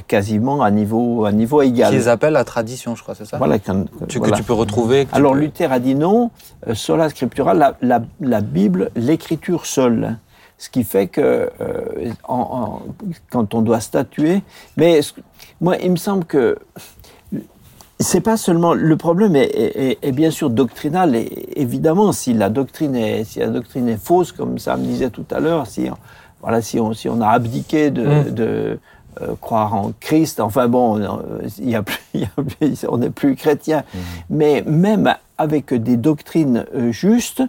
quasiment à niveau, à niveau égal. Qu'ils appellent la tradition, je crois, c'est ça Voilà, quand- Tu- voilà. Que tu peux retrouver. tu Alors peux- Luther a dit non, euh, sola scriptura, la, la, la Bible, l'écriture seule. Ce qui fait que euh, en- en- quand on doit statuer, mais moi il me semble que c'est pas seulement le problème est, est- est- est bien sûr doctrinal et évidemment si la doctrine est si la doctrine est fausse comme ça me disait tout à l'heure si on, voilà si on si on a abdiqué de, Mm. de, euh, croire en Christ enfin bon euh, il y a plus, il y a plus- on n'est plus chrétien mais même avec des doctrines euh, justes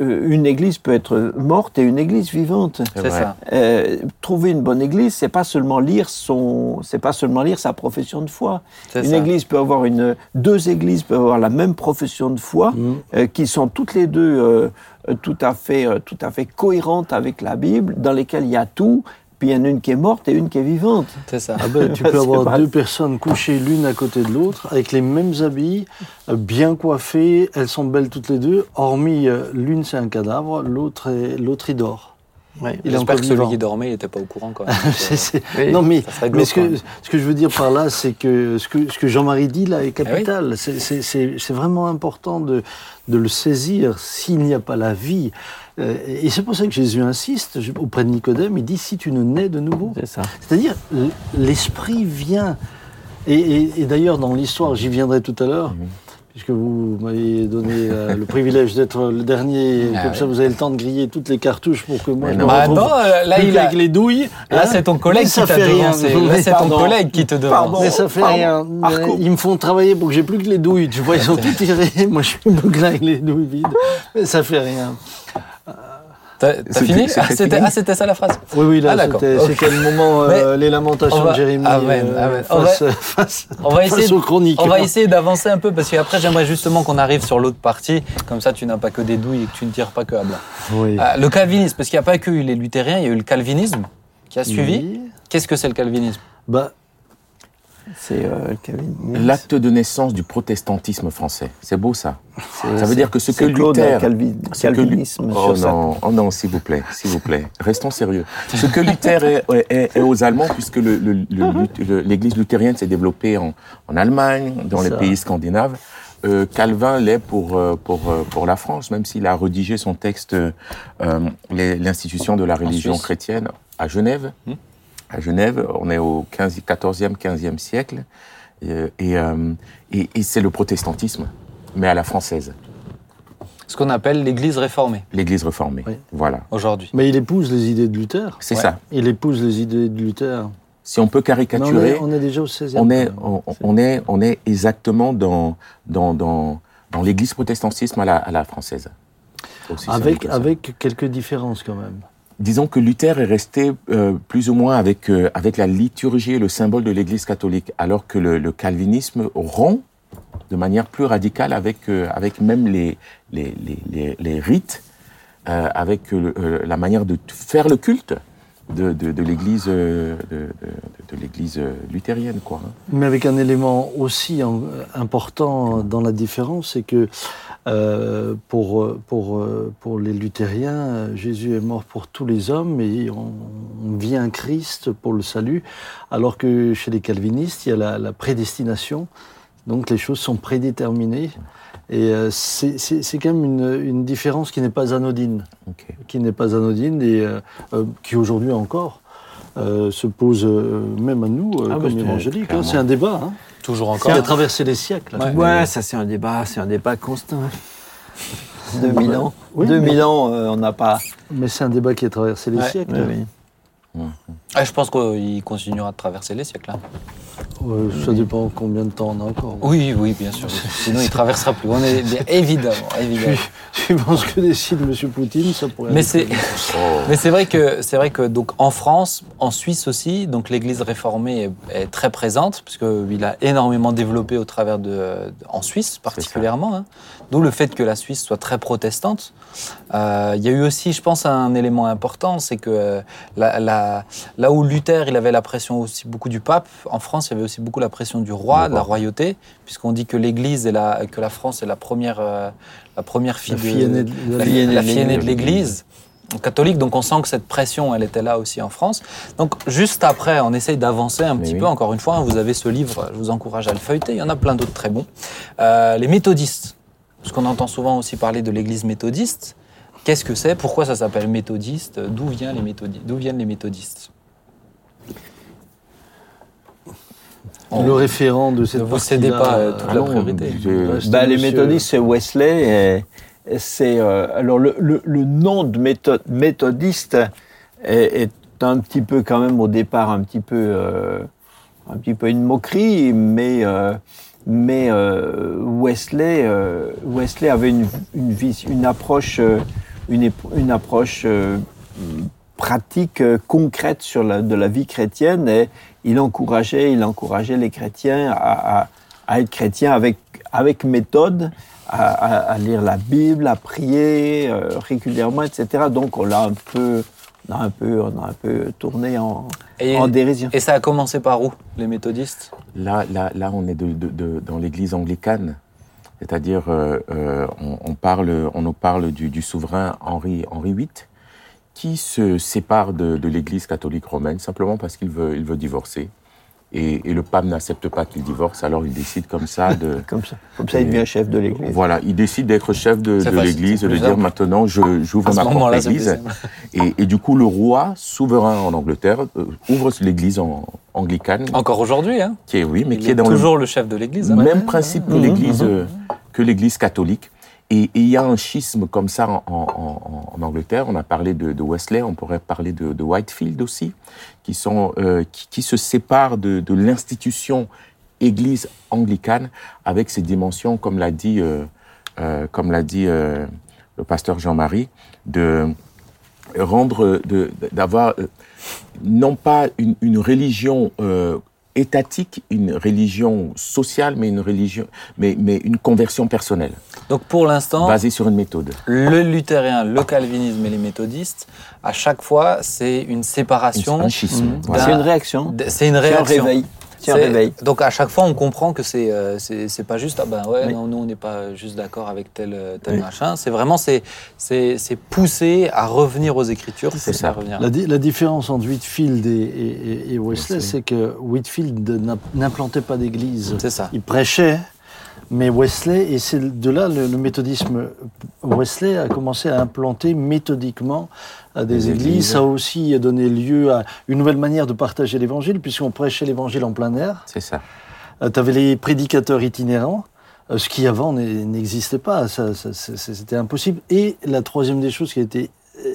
une église peut être morte et une église vivante C'est ça. euh, trouver une bonne église, c'est pas seulement lire son, c'est pas seulement lire sa profession de foi. Une ça. église peut avoir une, deux églises peuvent avoir la même profession de foi, euh, qui sont toutes les deux euh, tout à fait, euh, tout à fait cohérentes avec la Bible, dans lesquelles il y a tout. Puis il y en a une qui est morte et une qui est vivante. C'est ça. Ah ben, tu peux avoir pas- deux personnes couchées l'une à côté de l'autre, avec les mêmes habits, euh, bien coiffées, elles sont belles toutes les deux, hormis euh, l'une c'est un cadavre, l'autre est- l'autre il dort. Ouais, J'espère que celui qui dormait, il n'était pas au courant quand même. Oui. Non mais, ce, que, ce je veux dire par là, c'est que ce que, ce que Jean-Marie dit là est Eh oui. capital. C'est- vraiment important de, de le saisir. S'il n'y a pas la vie, euh, et c'est pour ça que Jésus insiste auprès de Nicodème, il dit si tu ne nais de nouveau, C'est ça. c'est-à-dire, l'esprit vient. Et, et- et d'ailleurs, dans l'histoire, j'y viendrai tout à l'heure, puisque vous m'avez donné euh, le privilège d'être le dernier, Ah comme ça vous avez le temps de griller toutes les cartouches pour que moi Mais je non. me Bah retrouve non, euh, là, il a- avec les douilles. Là, hein. c'est ton collègue qui t'a fait rien. devancé. Là, c'est ton collègue qui te. Pardon. Mais ça fait Pardon. rien. Arco. Ils me font travailler pour que j'ai plus que les douilles. Tu vois, ils ont tout tiré. Moi, je suis bouclé avec les douilles vides. Mais ça fait rien. T'as fini ah, C'était fini ah, c'était ça la phrase Oui, oui, là, Ah, c'était Ok. c'était le moment, euh, les lamentations va- de Jérémie Amen, euh, amen. On face, face, On va face essayer, aux chroniques. on va essayer d'avancer un peu parce qu'après j'aimerais justement qu'on arrive sur l'autre partie. Comme ça, tu n'as pas que des douilles et que tu ne tires pas que à blanc. Oui. Euh, le calvinisme, parce qu'il n'y a pas que eu les luthériens, il y a eu le calvinisme qui a suivi. Oui. Qu'est-ce que c'est le calvinisme? Bah, C'est euh. L'acte de naissance du protestantisme français. C'est beau ça. Ça veut dire que ce que Claude Luther... Calvi- ce que Oh sur ça. non, oh non, s'il vous plaît, s'il vous plaît. Restons sérieux. Ce que Luther est, est- est aux Allemands, puisque le- l'Église luthérienne s'est développée en, en Allemagne, dans les pays scandinaves, euh, Calvin l'est pour, euh, pour, euh, pour la France, même s'il a rédigé son texte euh, L'institution de la religion chrétienne à Genève. Hmm. À Genève, on est au 15, 14e, 15e siècle. Euh, Et, euh, et, et c'est le protestantisme, mais à la française, Ce qu'on appelle l'Église réformée l'Église réformée. Oui. Voilà, aujourd'hui. mais il épouse les idées de Luther. c'est Ouais. ça. Il épouse les idées de Luther. Si on peut on, caricaturer, est, on est déjà au 16e. on est, on, on est, on est exactement dans, dans, dans, dans l'église protestantisme à la, à la française. Aussi simple Avec, que ça. avec quelques différences quand même. Disons que Luther est resté euh, plus ou moins avec, euh, avec la liturgie et le symbole de l'église catholique, alors que le, le calvinisme rompt de manière plus radicale avec, euh, avec même les, les, les, les, rites, avec la manière de faire le culte de, de, l'église euh, de, l'église euh, luthérienne. Quoi, hein. Mais avec un élément aussi important dans la différence, c'est que euh, pour, pour, pour les luthériens, Jésus est mort pour tous les hommes et on, on vient Christ pour le salut, alors que chez les calvinistes, il y a la prédestination, donc les choses sont prédéterminées. Et euh, c'est quand même une, une différence qui n'est pas anodine qui n'est pas anodine et euh, euh, qui aujourd'hui encore euh, se pose euh, même à nous euh, Ah, comme bah, te- évangéliques. hein. C'est un débat hein, Toujours qui encore. a traversé les siècles. Ouais. Ouais, ça c'est un débat, c'est un débat constant. 2000 ans. Oui, 2000 mais- ans, euh, on n'a pas. Mais c'est un débat qui a traversé les Ouais. siècles. Oui, Ah, je pense qu'il continuera de traverser les siècles. hein. Euh, ça dépend combien de temps on a encore. Oui, oui, bien sûr. Sinon, il traversera plus. On est bien, évidemment, évidemment. Suivant ce que décide M. Poutine, ça pourrait. Mais c'est, vite. mais c'est vrai que c'est vrai que donc en France, en Suisse aussi, donc l'Église réformée est, est très présente parce qu'il a énormément développé au travers de, en Suisse particulièrement. hein. D'où le fait que la Suisse soit très protestante. Euh, Il y a eu aussi, je pense, un élément important, c'est que euh, la- la- là où Luther, il avait la pression aussi beaucoup du pape, en France, il y avait aussi beaucoup la pression du roi, de la royauté, puisqu'on dit que l'Église et la, que la France est la première, euh, la première fille, de- fille aînée de- la, fille- fille aînée de l'Église. catholique. Donc on sent que cette pression, elle était là aussi en France. Donc juste après, on essaye d'avancer un Mais petit oui. peu. Encore une fois, hein, vous avez ce livre, je vous encourage à le feuilleter. Il y en a plein d'autres très bons. Euh, les méthodistes, parce qu'on entend souvent aussi parler de l'Église méthodiste. Qu'est-ce que c'est? Pourquoi ça s'appelle méthodiste? D'où viennent les méthodistes D'où viennent les méthodistes? On- Le référent de cette Ne vous cédez pas, euh, toute Ah la non, priorité. je- Bah, les méthodistes, c'est Wesley. et- et c'est euh, alors le, le- le nom de métho- méthodiste est, est un petit peu quand même au départ un petit peu euh, un petit peu une moquerie, mais euh, mais euh, Wesley euh, Wesley avait une approche une, approche euh, pratique concrète sur de la vie chrétienne et il encourageait, il encourageait les chrétiens à, être chrétiens avec, méthode, à, lire la Bible, à prier régulièrement, etc. Donc on l'a un peu, on a un peu, on a un peu tourné en, Et, en dérision. et ça a commencé par où, les méthodistes? Là, là, là, on est de, de- de- dans l'église anglicane. C'est-à-dire, euh, euh, on, on parle, on nous parle du, du souverain Henri, Henri VIII, qui se sépare de, de l'église catholique romaine simplement parce qu'il veut, il veut divorcer. Et, et le pape n'accepte pas qu'il divorce, alors il décide comme ça de... Comme ça, comme ça, il devient chef de l'Église. Voilà, il décide d'être chef de, de l'église de dire simple. maintenant je- j'ouvre ma propre église. Et, et du coup, le roi souverain en Angleterre euh, ouvre l'église en- anglicane, Encore aujourd'hui, hein qui est oui, mais Il qui est dans toujours le chef de l'Église. hein. même principe que l'église euh, que l'église catholique. Et et il y a un schisme comme ça en, en- en- en Angleterre. On a parlé de, de Wesley, on pourrait parler de, de Whitefield aussi, qui sont euh, qui, qui se séparent de, de l'institution Église anglicane avec ses dimensions, comme l'a dit euh, euh, comme l'a dit euh, le pasteur Jean-Marie, de rendre de d'avoir euh, non pas une, une religion euh, étatique, une religion sociale, mais une religion, mais, mais une conversion personnelle, Donc pour l'instant, basée sur une méthode. le luthérien, le calvinisme et les méthodistes, à chaque fois, c'est une séparation. Un schisme. C'est une réaction. C'est une C'est un réaction. réveil. Donc à chaque fois, on comprend que c'est euh, c'est pas juste ah ben ouais Oui. non nous on n'est pas juste d'accord avec tel euh, tel Oui. machin. C'est vraiment c'est pousser à revenir aux Écritures. C'est ça. à revenir. La, di- la différence entre Whitfield et, et- et- et Wesley, c'est que Whitfield n'implantait pas d'église. C'est ça. Il prêchait, mais Wesley, et c'est de là le, le méthodisme, Wesley a commencé à implanter méthodiquement à des Des églises. églises. Ça a aussi donné lieu à une nouvelle manière de partager l'évangile, puisqu'on prêchait l'évangile en plein air. C'est ça. tu avais les prédicateurs itinérants, euh, ce qui avant n'existait pas, ça- c'était impossible. Et la troisième des choses qui a été euh,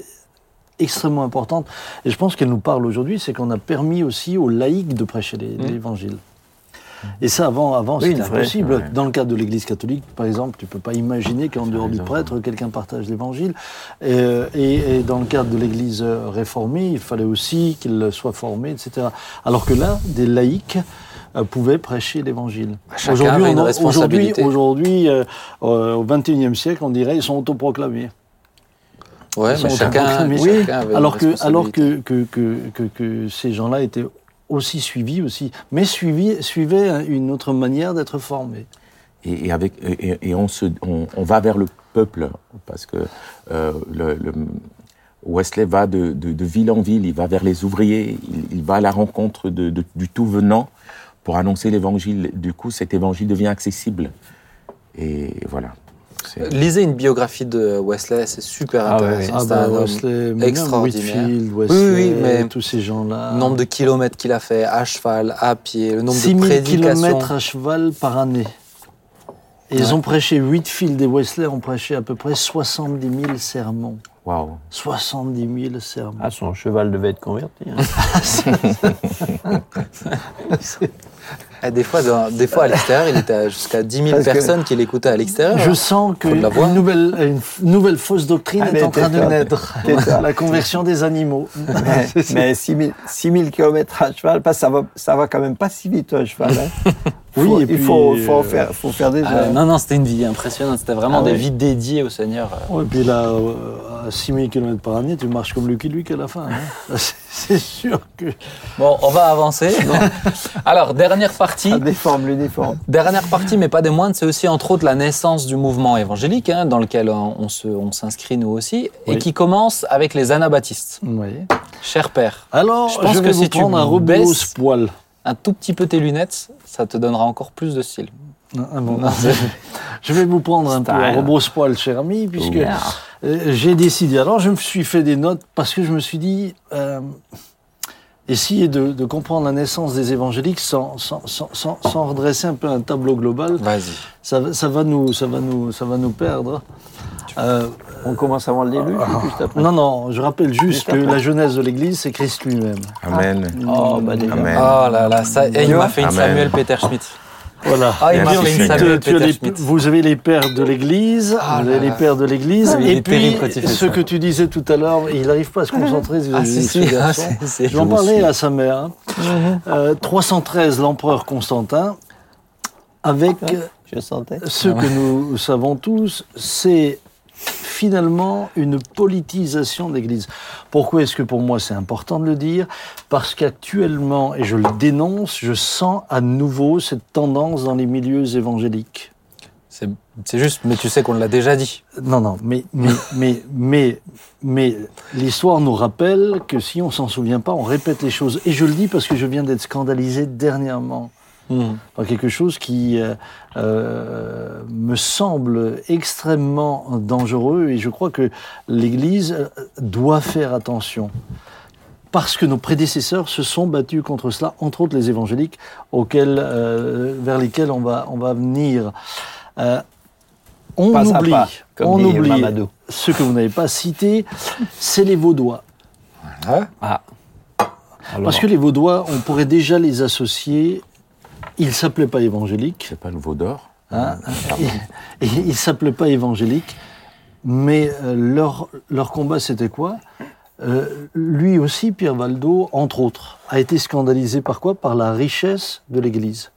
extrêmement importante, et je pense qu'elle nous parle aujourd'hui, c'est qu'on a permis aussi aux laïcs de prêcher Mmh. Et ça, avant, avant Oui, c'était impossible. ouais. Dans le cadre de l'Église catholique, par exemple, tu peux pas imaginer qu'en dehors du prêtre, quelqu'un partage l'Évangile. Et, et- et dans le cadre de l'Église réformée, il fallait aussi qu'il soit formé, etc. Alors que là, des laïcs euh, pouvaient prêcher l'Évangile. On- responsabilité. Aujourd'hui, aujourd'hui, euh, euh, au XXIe siècle, on dirait ils sont autoproclamés. Ouais, Ils mais sont chacun, autoproclamés. chacun avait alors que, alors que, que, que, que ces gens-là étaient aussi suivis aussi, mais suivis, suivaient une autre manière d'être formés. Et, avec et, on se on, va vers le peuple parce que euh, le, le- Wesley va de, de, de ville en ville, il va vers les ouvriers, il, il va à la rencontre de- du tout venant pour annoncer l'évangile. Du coup, cet évangile devient accessible. Et voilà. Lisez une biographie de Wesley, c'est super Ah ouais, intéressant. Ah C'est bah, un Wesley, extraordinaire. Whitfield, Wesley, oui, mais- tous ces gens-là. Le nombre de kilomètres qu'il a fait à cheval, à pied, le nombre de 6000 prédications. kilomètres à cheval par année. Et ils ont prêché, huit fils des Wesley ont prêché à peu près 70 000 sermons. Waouh. 70 000 sermons. Ah, son cheval devait être converti. hein. Eh, des, fois, dans- des fois, à l'extérieur, il était à jusqu'à 10 000 Parce que- personnes qui l'écoutaient à l'extérieur. Je sens qu'une nouvelle, une nouvelle fausse doctrine Ah, est en train de naître. La conversion des animaux. mais mais 6000 6000 km à cheval, ça va, ça va quand même pas si vite un cheval. hein. Oui, Faut- et il puis, faut, euh, faut, faire, faut faire des Ah, non, non, c'était une vie impressionnante. C'était vraiment Ah des ouais. vies dédiées au Seigneur. Ouais, et puis là, euh, à 6000 km par année, tu marches comme Lucky Luke à la fin. hein. C'est- sûr que. Bon, on va avancer. Alors, dernière partie. Ça déforme l'uniforme. Dernière partie, mais pas des moindres, c'est aussi entre autres la naissance du mouvement évangélique, hein, dans lequel on, se- on s'inscrit nous aussi, et Oui. qui commence avec les anabaptistes. Oui. Cher père, Alors, Je je, pense vais que vous si tu prendre un rebousse baisses- poil. Un tout petit peu tes lunettes, ça te donnera encore plus de style. Un moment. Je vais vous prendre un peu un rebrousse poil, cher ami, puisque Yeah. euh, j'ai décidé. Alors, je me suis fait des notes parce que je me suis dit. euh, Essayer de, de comprendre la naissance des évangéliques sans, sans, sans, sans, redresser un peu un tableau global, ça, va- ça, va, nous, ça, va, nous, ça va nous perdre. Euh, On commence avant le début, Ah. juste après. non, non, je rappelle juste que la jeunesse de l'Église, c'est Christ lui-même. Amen. Oh, bah déjà. Amen. Oh là là, ça, et il m'a fait une Amen. Samuel Peter Schmidt. Voilà. Ah, il une Samuel tu Peter les- vous avez les pères de l'Église, Ah vous là avez les pères de l'Église, Ah, et puis ce ça. que tu disais tout à l'heure, il n'arrive pas à se concentrer. Ah, si, si, ah, garçon. c'est- c'est- Je vais en parler à sa mère. hein. Euh, 313, l'empereur Constantin, avec Je sentais. ce que nous savons tous, c'est finalement une politisation de l'Église. Pourquoi est-ce que pour moi c'est important de le dire? Parce qu'actuellement, et je le dénonce, je sens à nouveau cette tendance dans les milieux évangéliques. C'est juste, mais tu sais qu'on l'a déjà dit. Non, non, mais, mais, mais, mais, mais l'histoire nous rappelle que si on s'en souvient pas, on répète les choses. Et je le dis parce que je viens d'être scandalisé dernièrement par quelque chose qui euh, euh, me semble extrêmement dangereux et je crois que l'Église euh, doit faire attention. Parce que nos prédécesseurs se sont battus contre cela, entre autres les évangéliques, auxquels, euh, vers lesquels on va, on va venir. Euh, on Pas oublie, pas, on oublie Mamadou. ce que vous n'avez pas cité, c'est les Vaudois. Voilà. Ah. Alors, Parce que les Vaudois, on pourrait déjà les associer. Ils s'appelaient pas évangéliques. C'est pas le veau d'or Hein et, et ils s'appelaient pas évangéliques, mais euh, leur, leur combat c'était quoi? Euh, Lui aussi, Pierre Valdo, entre autres, a été scandalisé par quoi? Par la richesse de l'Église.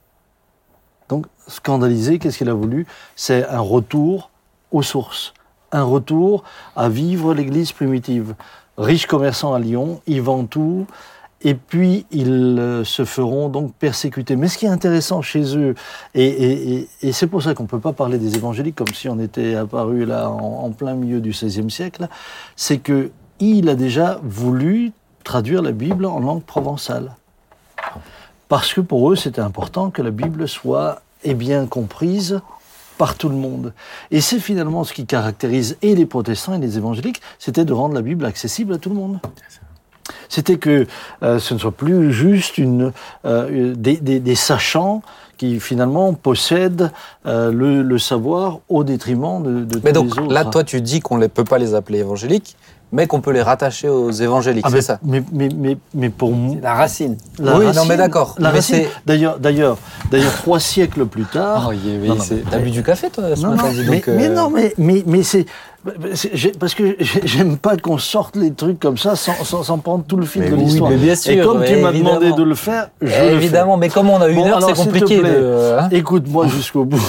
Donc, scandalisé, qu'est-ce qu'il a voulu? C'est un retour aux sources, un retour à vivre l'Église primitive. Riche commerçant à Lyon, ils vendent tout, et puis ils euh, se feront donc persécuter. Mais ce qui est intéressant chez eux, et, c'est pour ça qu'on ne peut pas parler des évangéliques comme si on était apparu là en, plein milieu du XVIe siècle, c'est que il a déjà voulu traduire la Bible en langue provençale. Parce que pour eux, c'était important que la Bible soit et bien comprise par tout le monde. Et c'est finalement ce qui caractérise et les protestants et les évangéliques, c'était de rendre la Bible accessible à tout le monde. C'était que euh, ce ne soit plus juste une, euh, des, des- des sachants qui finalement possèdent euh, le, le savoir au détriment de, de Mais tous donc, les autres. là, toi, tu dis qu'on ne peut pas les appeler évangéliques, mais qu'on peut les rattacher aux évangéliques, Ah, c'est mais, ça mais, mais, mais, mais pour moi, la racine. la Oui, non, racine- mais d'accord. la Mais racine- D'ailleurs, d'ailleurs, d'ailleurs, trois siècles plus tard. Oh, Non, non, c'est- mais- T'as bu du café, toi, ce Non, matin non, dis mais, donc, euh, mais non, mais, mais, mais c'est. Parce que j'ai- j'aime pas qu'on sorte les trucs comme ça sans, sans, sans prendre tout le fil Mais de oui, l'histoire. mais bien sûr, Et comme tu m'as demandé de le faire, je le fais. Évidemment, mais comme on a une Bon, heure, alors, c'est te compliqué plaît, de. hein Écoute-moi jusqu'au bout.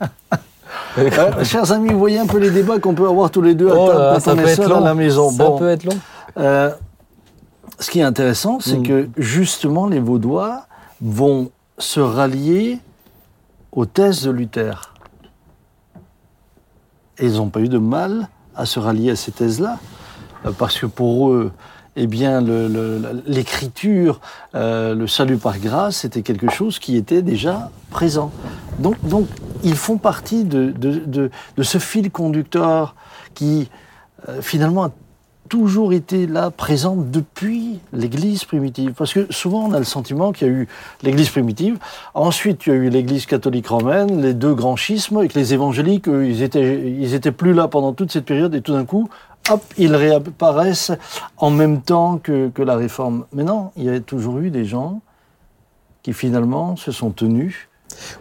Euh, chers amis, vous voyez un peu les débats qu'on peut avoir tous les deux à Oh table là, quand ça on peut est être seul long. à la maison. Ça Bon. peut être long. Euh, ce qui est intéressant, c'est Mm. que justement, les Vaudois vont se rallier aux thèses de Luther. Et ils n'ont pas eu de mal à se rallier à ces thèses-là, euh, parce que pour eux, eh bien, l'écriture, euh, le salut par grâce, c'était quelque chose qui était déjà présent. Donc, ils font partie de, ce fil conducteur qui, euh, finalement, a toujours été là, présente depuis l'Église primitive. Parce que souvent, on a le sentiment qu'il y a eu l'Église primitive, ensuite, il y a eu l'Église catholique romaine, les deux grands schismes, et que les évangéliques, ils étaient, ils étaient plus là pendant toute cette période, et tout d'un coup, hop, ils réapparaissent en même temps que, que la réforme. Mais non, il y a toujours eu des gens qui finalement se sont tenus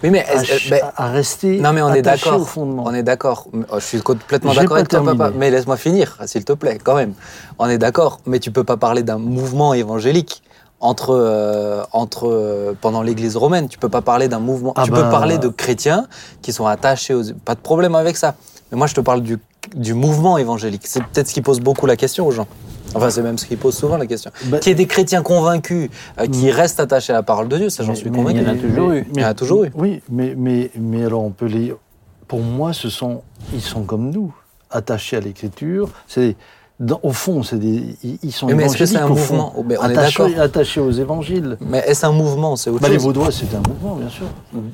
Oui, mais, à, euh, mais- à rester non, mais on est d'accord. On est d'accord. Oh, Je suis complètement d'accord avec toi, papa. Mais laisse-moi finir, s'il te plaît, quand même. On est d'accord. Mais tu peux pas parler d'un mouvement évangélique entre, euh, entre euh, pendant l'Église romaine. Tu peux pas parler d'un mouvement. Ah tu bah- peux parler de chrétiens qui sont attachés aux. Pas de problème avec ça. Mais moi, je te parle du, du mouvement évangélique. C'est peut-être ce qui pose beaucoup la question aux gens. Enfin, c'est même ce qui pose souvent la question. Bah- Qu'il y ait des chrétiens convaincus euh, qui restent attachés à la parole de Dieu, ça, j'en suis convaincu. il y en a toujours eu. Il y en a toujours eu. Oui, mais, mais, mais alors on peut les. Pour moi, ce sont, ils sont comme nous, attachés à l'écriture. C'est dans- au fond, c'est des, ils, sont Mais- mais est-ce que c'est un au fond. mouvement Oh, on est attachés, attachés aux évangiles. Mais est-ce un mouvement C'est autre Bah, les chose. Vaudois, c'était un mouvement, bien sûr.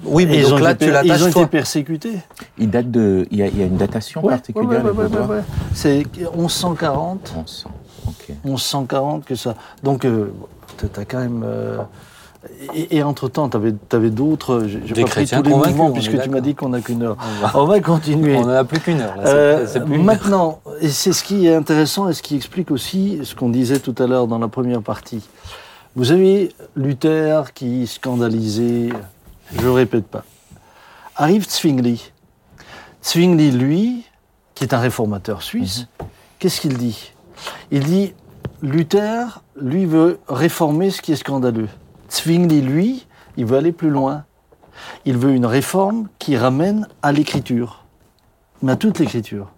Oui, mais ils, donc ont là, été, tu per- ils ont l'attaches été toi. persécutés. Il date de. Il y a, il y a une datation particulière, les Vaudois ouais. C'est 1140, On sent. Ok. 1140 que ça. Donc, euh, t'as t'as quand même. euh, et, et entre-temps, tu avais, d'autres. J'ai j'ai Des pas pris chrétiens tous les convaincus, mouvements puisque tu m'as dit qu'on n'a qu'une heure. On va- On va continuer. On n'en a plus qu'une heure. Là. C'est- Euh, plus heure. maintenant, et c'est ce qui est intéressant et ce qui explique aussi ce qu'on disait tout à l'heure dans la première partie. Vous avez Luther qui scandalisait, je répète pas. Arrive Zwingli. Zwingli, lui, qui est un réformateur suisse, qu'est-ce qu'il dit? Il dit Luther, lui, veut réformer ce qui est scandaleux. Zwingli, lui, il veut aller plus loin. Il veut une réforme qui ramène à l'écriture mais à toute l'écriture.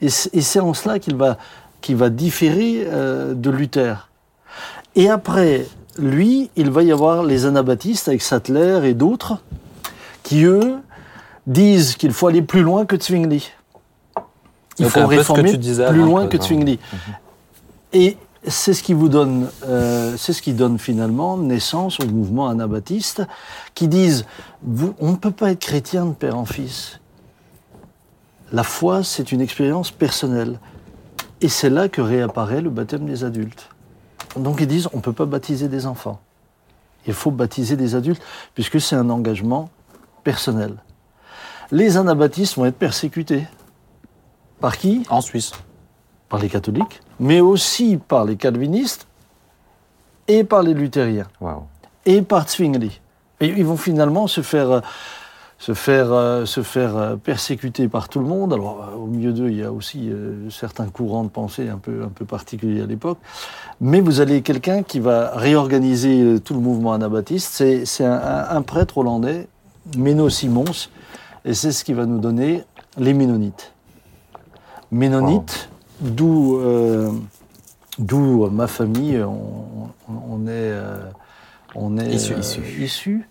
Et c'est en cela qu'il va, différer euh, de Luther. Et après, lui, il va y avoir les anabaptistes avec Sattler et d'autres qui, eux, disent qu'il faut aller plus loin que Zwingli. Il faut réformer plus loin que. Zwingli. Et c'est ce qui vous donne, euh, c'est ce qui donne finalement naissance au mouvement anabaptiste, qui disent vous, on ne peut pas être chrétien de père en fils. La foi, c'est une expérience personnelle. Et c'est là que réapparaît le baptême des adultes. Donc ils disent, on ne peut pas baptiser des enfants. Il faut baptiser des adultes, puisque c'est un engagement personnel. Les anabaptistes vont être persécutés. Par qui? En Suisse. Par les catholiques, mais aussi par les calvinistes et par les luthériens et par Zwingli. Et ils vont finalement se faire, euh, se faire, euh, se faire euh, persécuter par tout le monde. Alors, euh, au milieu d'eux, il y a aussi certains courants de pensée un peu, un peu particuliers à l'époque. Mais vous avez quelqu'un qui va réorganiser tout le mouvement anabaptiste. C'est c'est un, un- un prêtre hollandais, Menno Simons, et c'est ce qui va nous donner les Ménonites. Ménonites, d'où euh, d'où ma famille, on, est, euh, on est Issu. euh, Issu.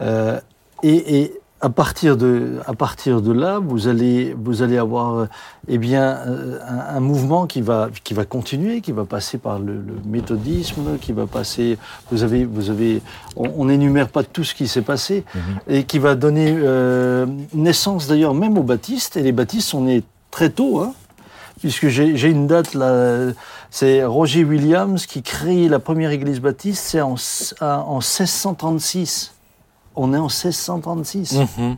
Euh, et, et à partir de à partir de là, vous allez vous allez avoir eh bien un, un mouvement qui va qui va continuer, qui va passer par le, le méthodisme, qui va passer. Vous avez vous avez on n'énumère pas tout ce qui s'est passé et qui va donner naissance d'ailleurs même aux baptistes. Et les baptistes sont nés très tôt, hein, puisque j'ai une date là. C'est Roger Williams qui crée la première église baptiste, c'est en, en 1636. On est en 1636. Mhm.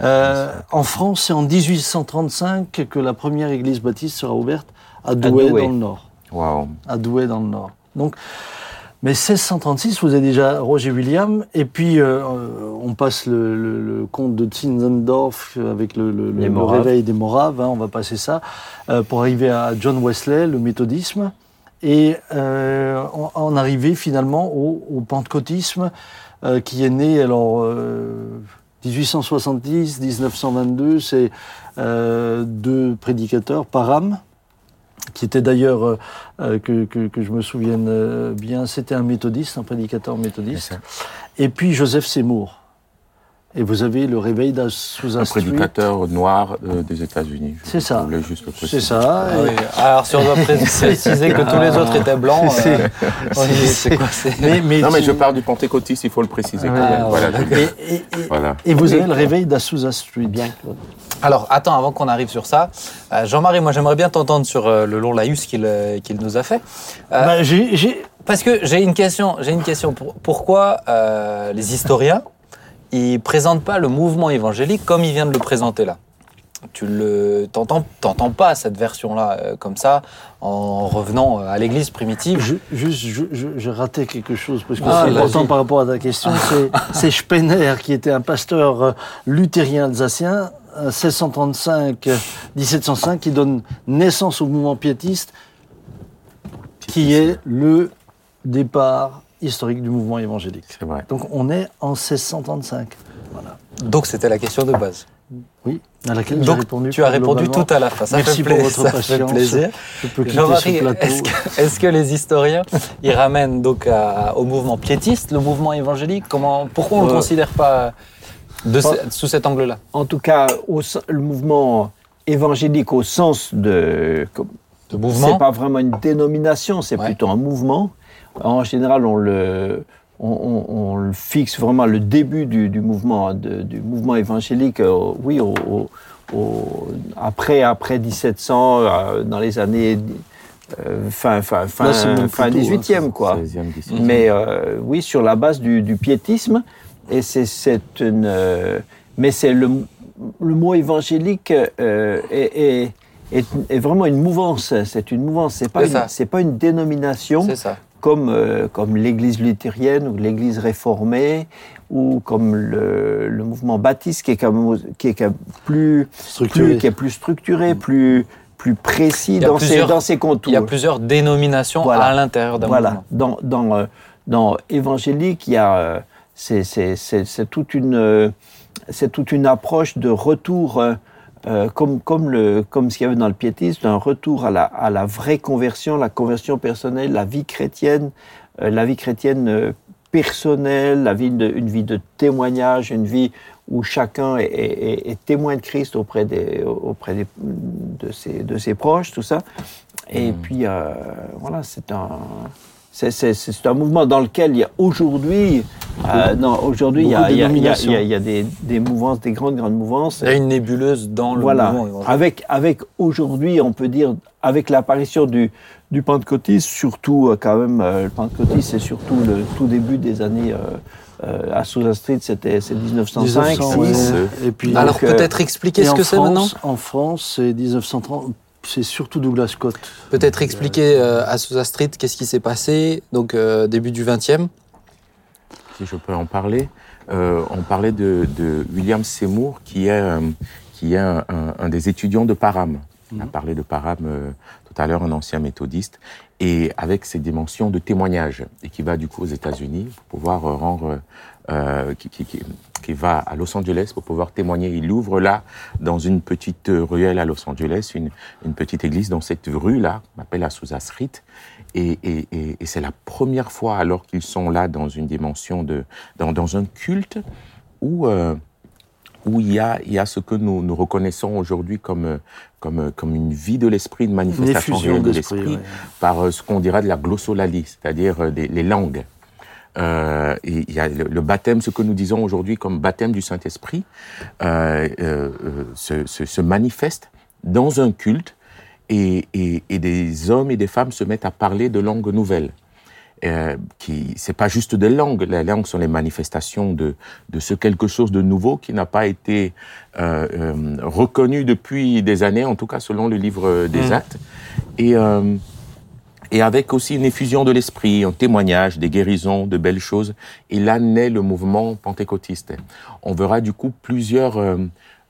Euh, en France, c'est en 1835 que la première église baptiste sera ouverte à Douai, Douai. dans le Nord. Waouh. À Douai, dans le Nord. Donc, mais 1636, vous avez déjà Roger William, et puis euh, euh, on passe le, le- le comte de Zinzendorf avec le, le- réveil des Moraves, hein, on va passer ça, euh, pour arriver à John Wesley, le méthodisme, et euh, en, en arriver finalement au, au pentecôtisme euh, qui est né alors euh, 1870, 1922, c'est euh, deux prédicateurs, Parham, qui était d'ailleurs, euh, euh, que, que- que je me souvienne euh, bien, c'était un méthodiste, un prédicateur méthodiste, et puis Joseph Seymour. Et vous avez le réveil d'Azusa Un Street. prédicateur noir euh, des États-Unis. C'est ça. Je voulais juste le C'est préciser. ça. Ah oui. Alors, si on doit pré- préciser que tous les autres étaient blancs, C'est- euh, c'est quoi c'est- Mais, mais Non, mais tu- je parle du pentecôtiste, il faut le préciser. Ah quand ouais, même. ouais, voilà. Et, et- et- Voilà. et vous avez le réveil d'Azusa Street. Bien, Claude. Alors, attends, avant qu'on arrive sur ça, euh, Jean-Marie, moi j'aimerais bien t'entendre sur euh, le long laïus qu'il euh, nous a fait. Euh, Bah, Parce que j'ai une question, j'ai une question. Pour- pourquoi euh, les historiens, ils présentent pas le mouvement évangélique comme il vient de le présenter là Tu le t'entends, t'entends pas cette version-là euh, comme ça en revenant euh, à l'Église primitive. je- juste, je, raté quelque chose parce que Ah, c'est important par rapport à ta question. C'est, c'est Spener qui était un pasteur euh, luthérien alsacien, euh, 1635, euh, 1705, qui donne naissance au mouvement piétiste, qui est le départ historique du mouvement évangélique. C'est vrai. Donc on est en 1635. Voilà. Donc c'était la question de base. Oui, à laquelle Donc répondu. tu as répondu tout à la fin. Ça Merci fait pour votre ça fait plaisir. Je peux quitter Jean-Marie, est-ce que, est-ce que les historiens, ils ramènent donc à- au mouvement piétiste, le mouvement évangélique? Comment, Pourquoi on ne le Euh, considère pas de pas- ce- sous cet angle-là? En tout cas, au le mouvement évangélique au sens de... De mouvement? C'est pas vraiment une dénomination, c'est Ouais. plutôt un mouvement. En général, on le, on, on- on le fixe vraiment le début du, du mouvement, de- du mouvement évangélique, euh, oui, au, au- au- après, après 1700, euh, dans les années euh, fin, fin, fin, Là, c'est même fin plus tôt, hein, 18e, quoi. 16e, 17e. Mais oui, sur la base du, du piétisme. Et c'est une. mais c'est le, le mot évangélique est, est, est, est vraiment une mouvance. C'est une mouvance. C'est pas une- pas une dénomination C'est ça. Comme euh, comme l'Église luthérienne ou l'Église réformée ou comme le, le mouvement baptiste qui est qui est plus Structuré. plus qui est plus structuré, plus plus précis dans ses dans ses contours. Il y a plusieurs dénominations Voilà. à l'intérieur d'un Voilà. mouvement. Dans, dans, euh, dans évangélique, il y a euh, c'est c'est- c'est- c'est toute une c'est toute une approche de retour euh, comme comme le comme ce qu'il y avait dans le piétisme, un retour à la à la vraie conversion, la conversion personnelle, la vie chrétienne, euh, la vie chrétienne euh, personnelle, la vie de, une vie de témoignage, une vie où chacun est, est- est- est témoin de Christ auprès des auprès des, de ses de ses proches, tout ça. Et puis euh, voilà, c'est un c'est- c'est c'est un mouvement dans lequel il y a aujourd'hui, euh, non, aujourd'hui il y a, y a- il y a- y a- des, des mouvances, des grandes grandes mouvances. Il y a une nébuleuse dans le Voilà, mouvement avec avec aujourd'hui, on peut dire, avec l'apparition du du pentecôtisme, surtout euh, quand même, euh, le pentecôtisme, c'est surtout le tout début des années euh, euh, à Sousa Street, c'était c'est 1905, 1900, 6. ouais. Et puis, Alors Donc, euh, peut-être expliquer ce que c'est France- maintenant En France, c'est 1930. C'est surtout Douglas Scott. Peut-être expliquer euh, à Sousa Street qu'est-ce qui s'est passé, donc euh, début du 20e. si je peux en parler, euh, on parlait de, de William Seymour, qui est, euh, qui est un, un- un des étudiants de Parham. On a parlé de Parham euh, tout à l'heure, un ancien méthodiste, et avec ses dimensions de témoignage, et qui va du coup aux États-Unis pour pouvoir euh, rendre, euh, qui, qui, qui, qui va à Los Angeles pour pouvoir témoigner. Il ouvre là, dans une petite ruelle à Los Angeles, une, une petite église dans cette rue-là, qu'on appelle Azusa Street. Et, et, et, et c'est la première fois, alors qu'ils sont là dans une dimension de, dans, dans un culte où, euh, où il y a, il y a ce que nous, nous reconnaissons aujourd'hui comme, comme, comme une vie de l'esprit, une manifestation de l'esprit, ouais. par euh, ce qu'on dira de la glossolalie, c'est-à-dire les langues. Euh, et il y a le, le baptême, ce que nous disons aujourd'hui comme baptême du Saint-Esprit, euh, euh, se, se, se manifeste dans un culte et, et, et des hommes et des femmes se mettent à parler de langues nouvelles. Euh, qui c'est pas juste des langues, les langues sont les manifestations de de ce quelque chose de nouveau qui n'a pas été euh, euh, reconnu depuis des années, en tout cas selon le livre des Mm. Actes, et et avec aussi une effusion de l'esprit, un témoignage, des guérisons, de belles choses. Et là naît le mouvement pentecôtiste. On verra du coup plusieurs, euh,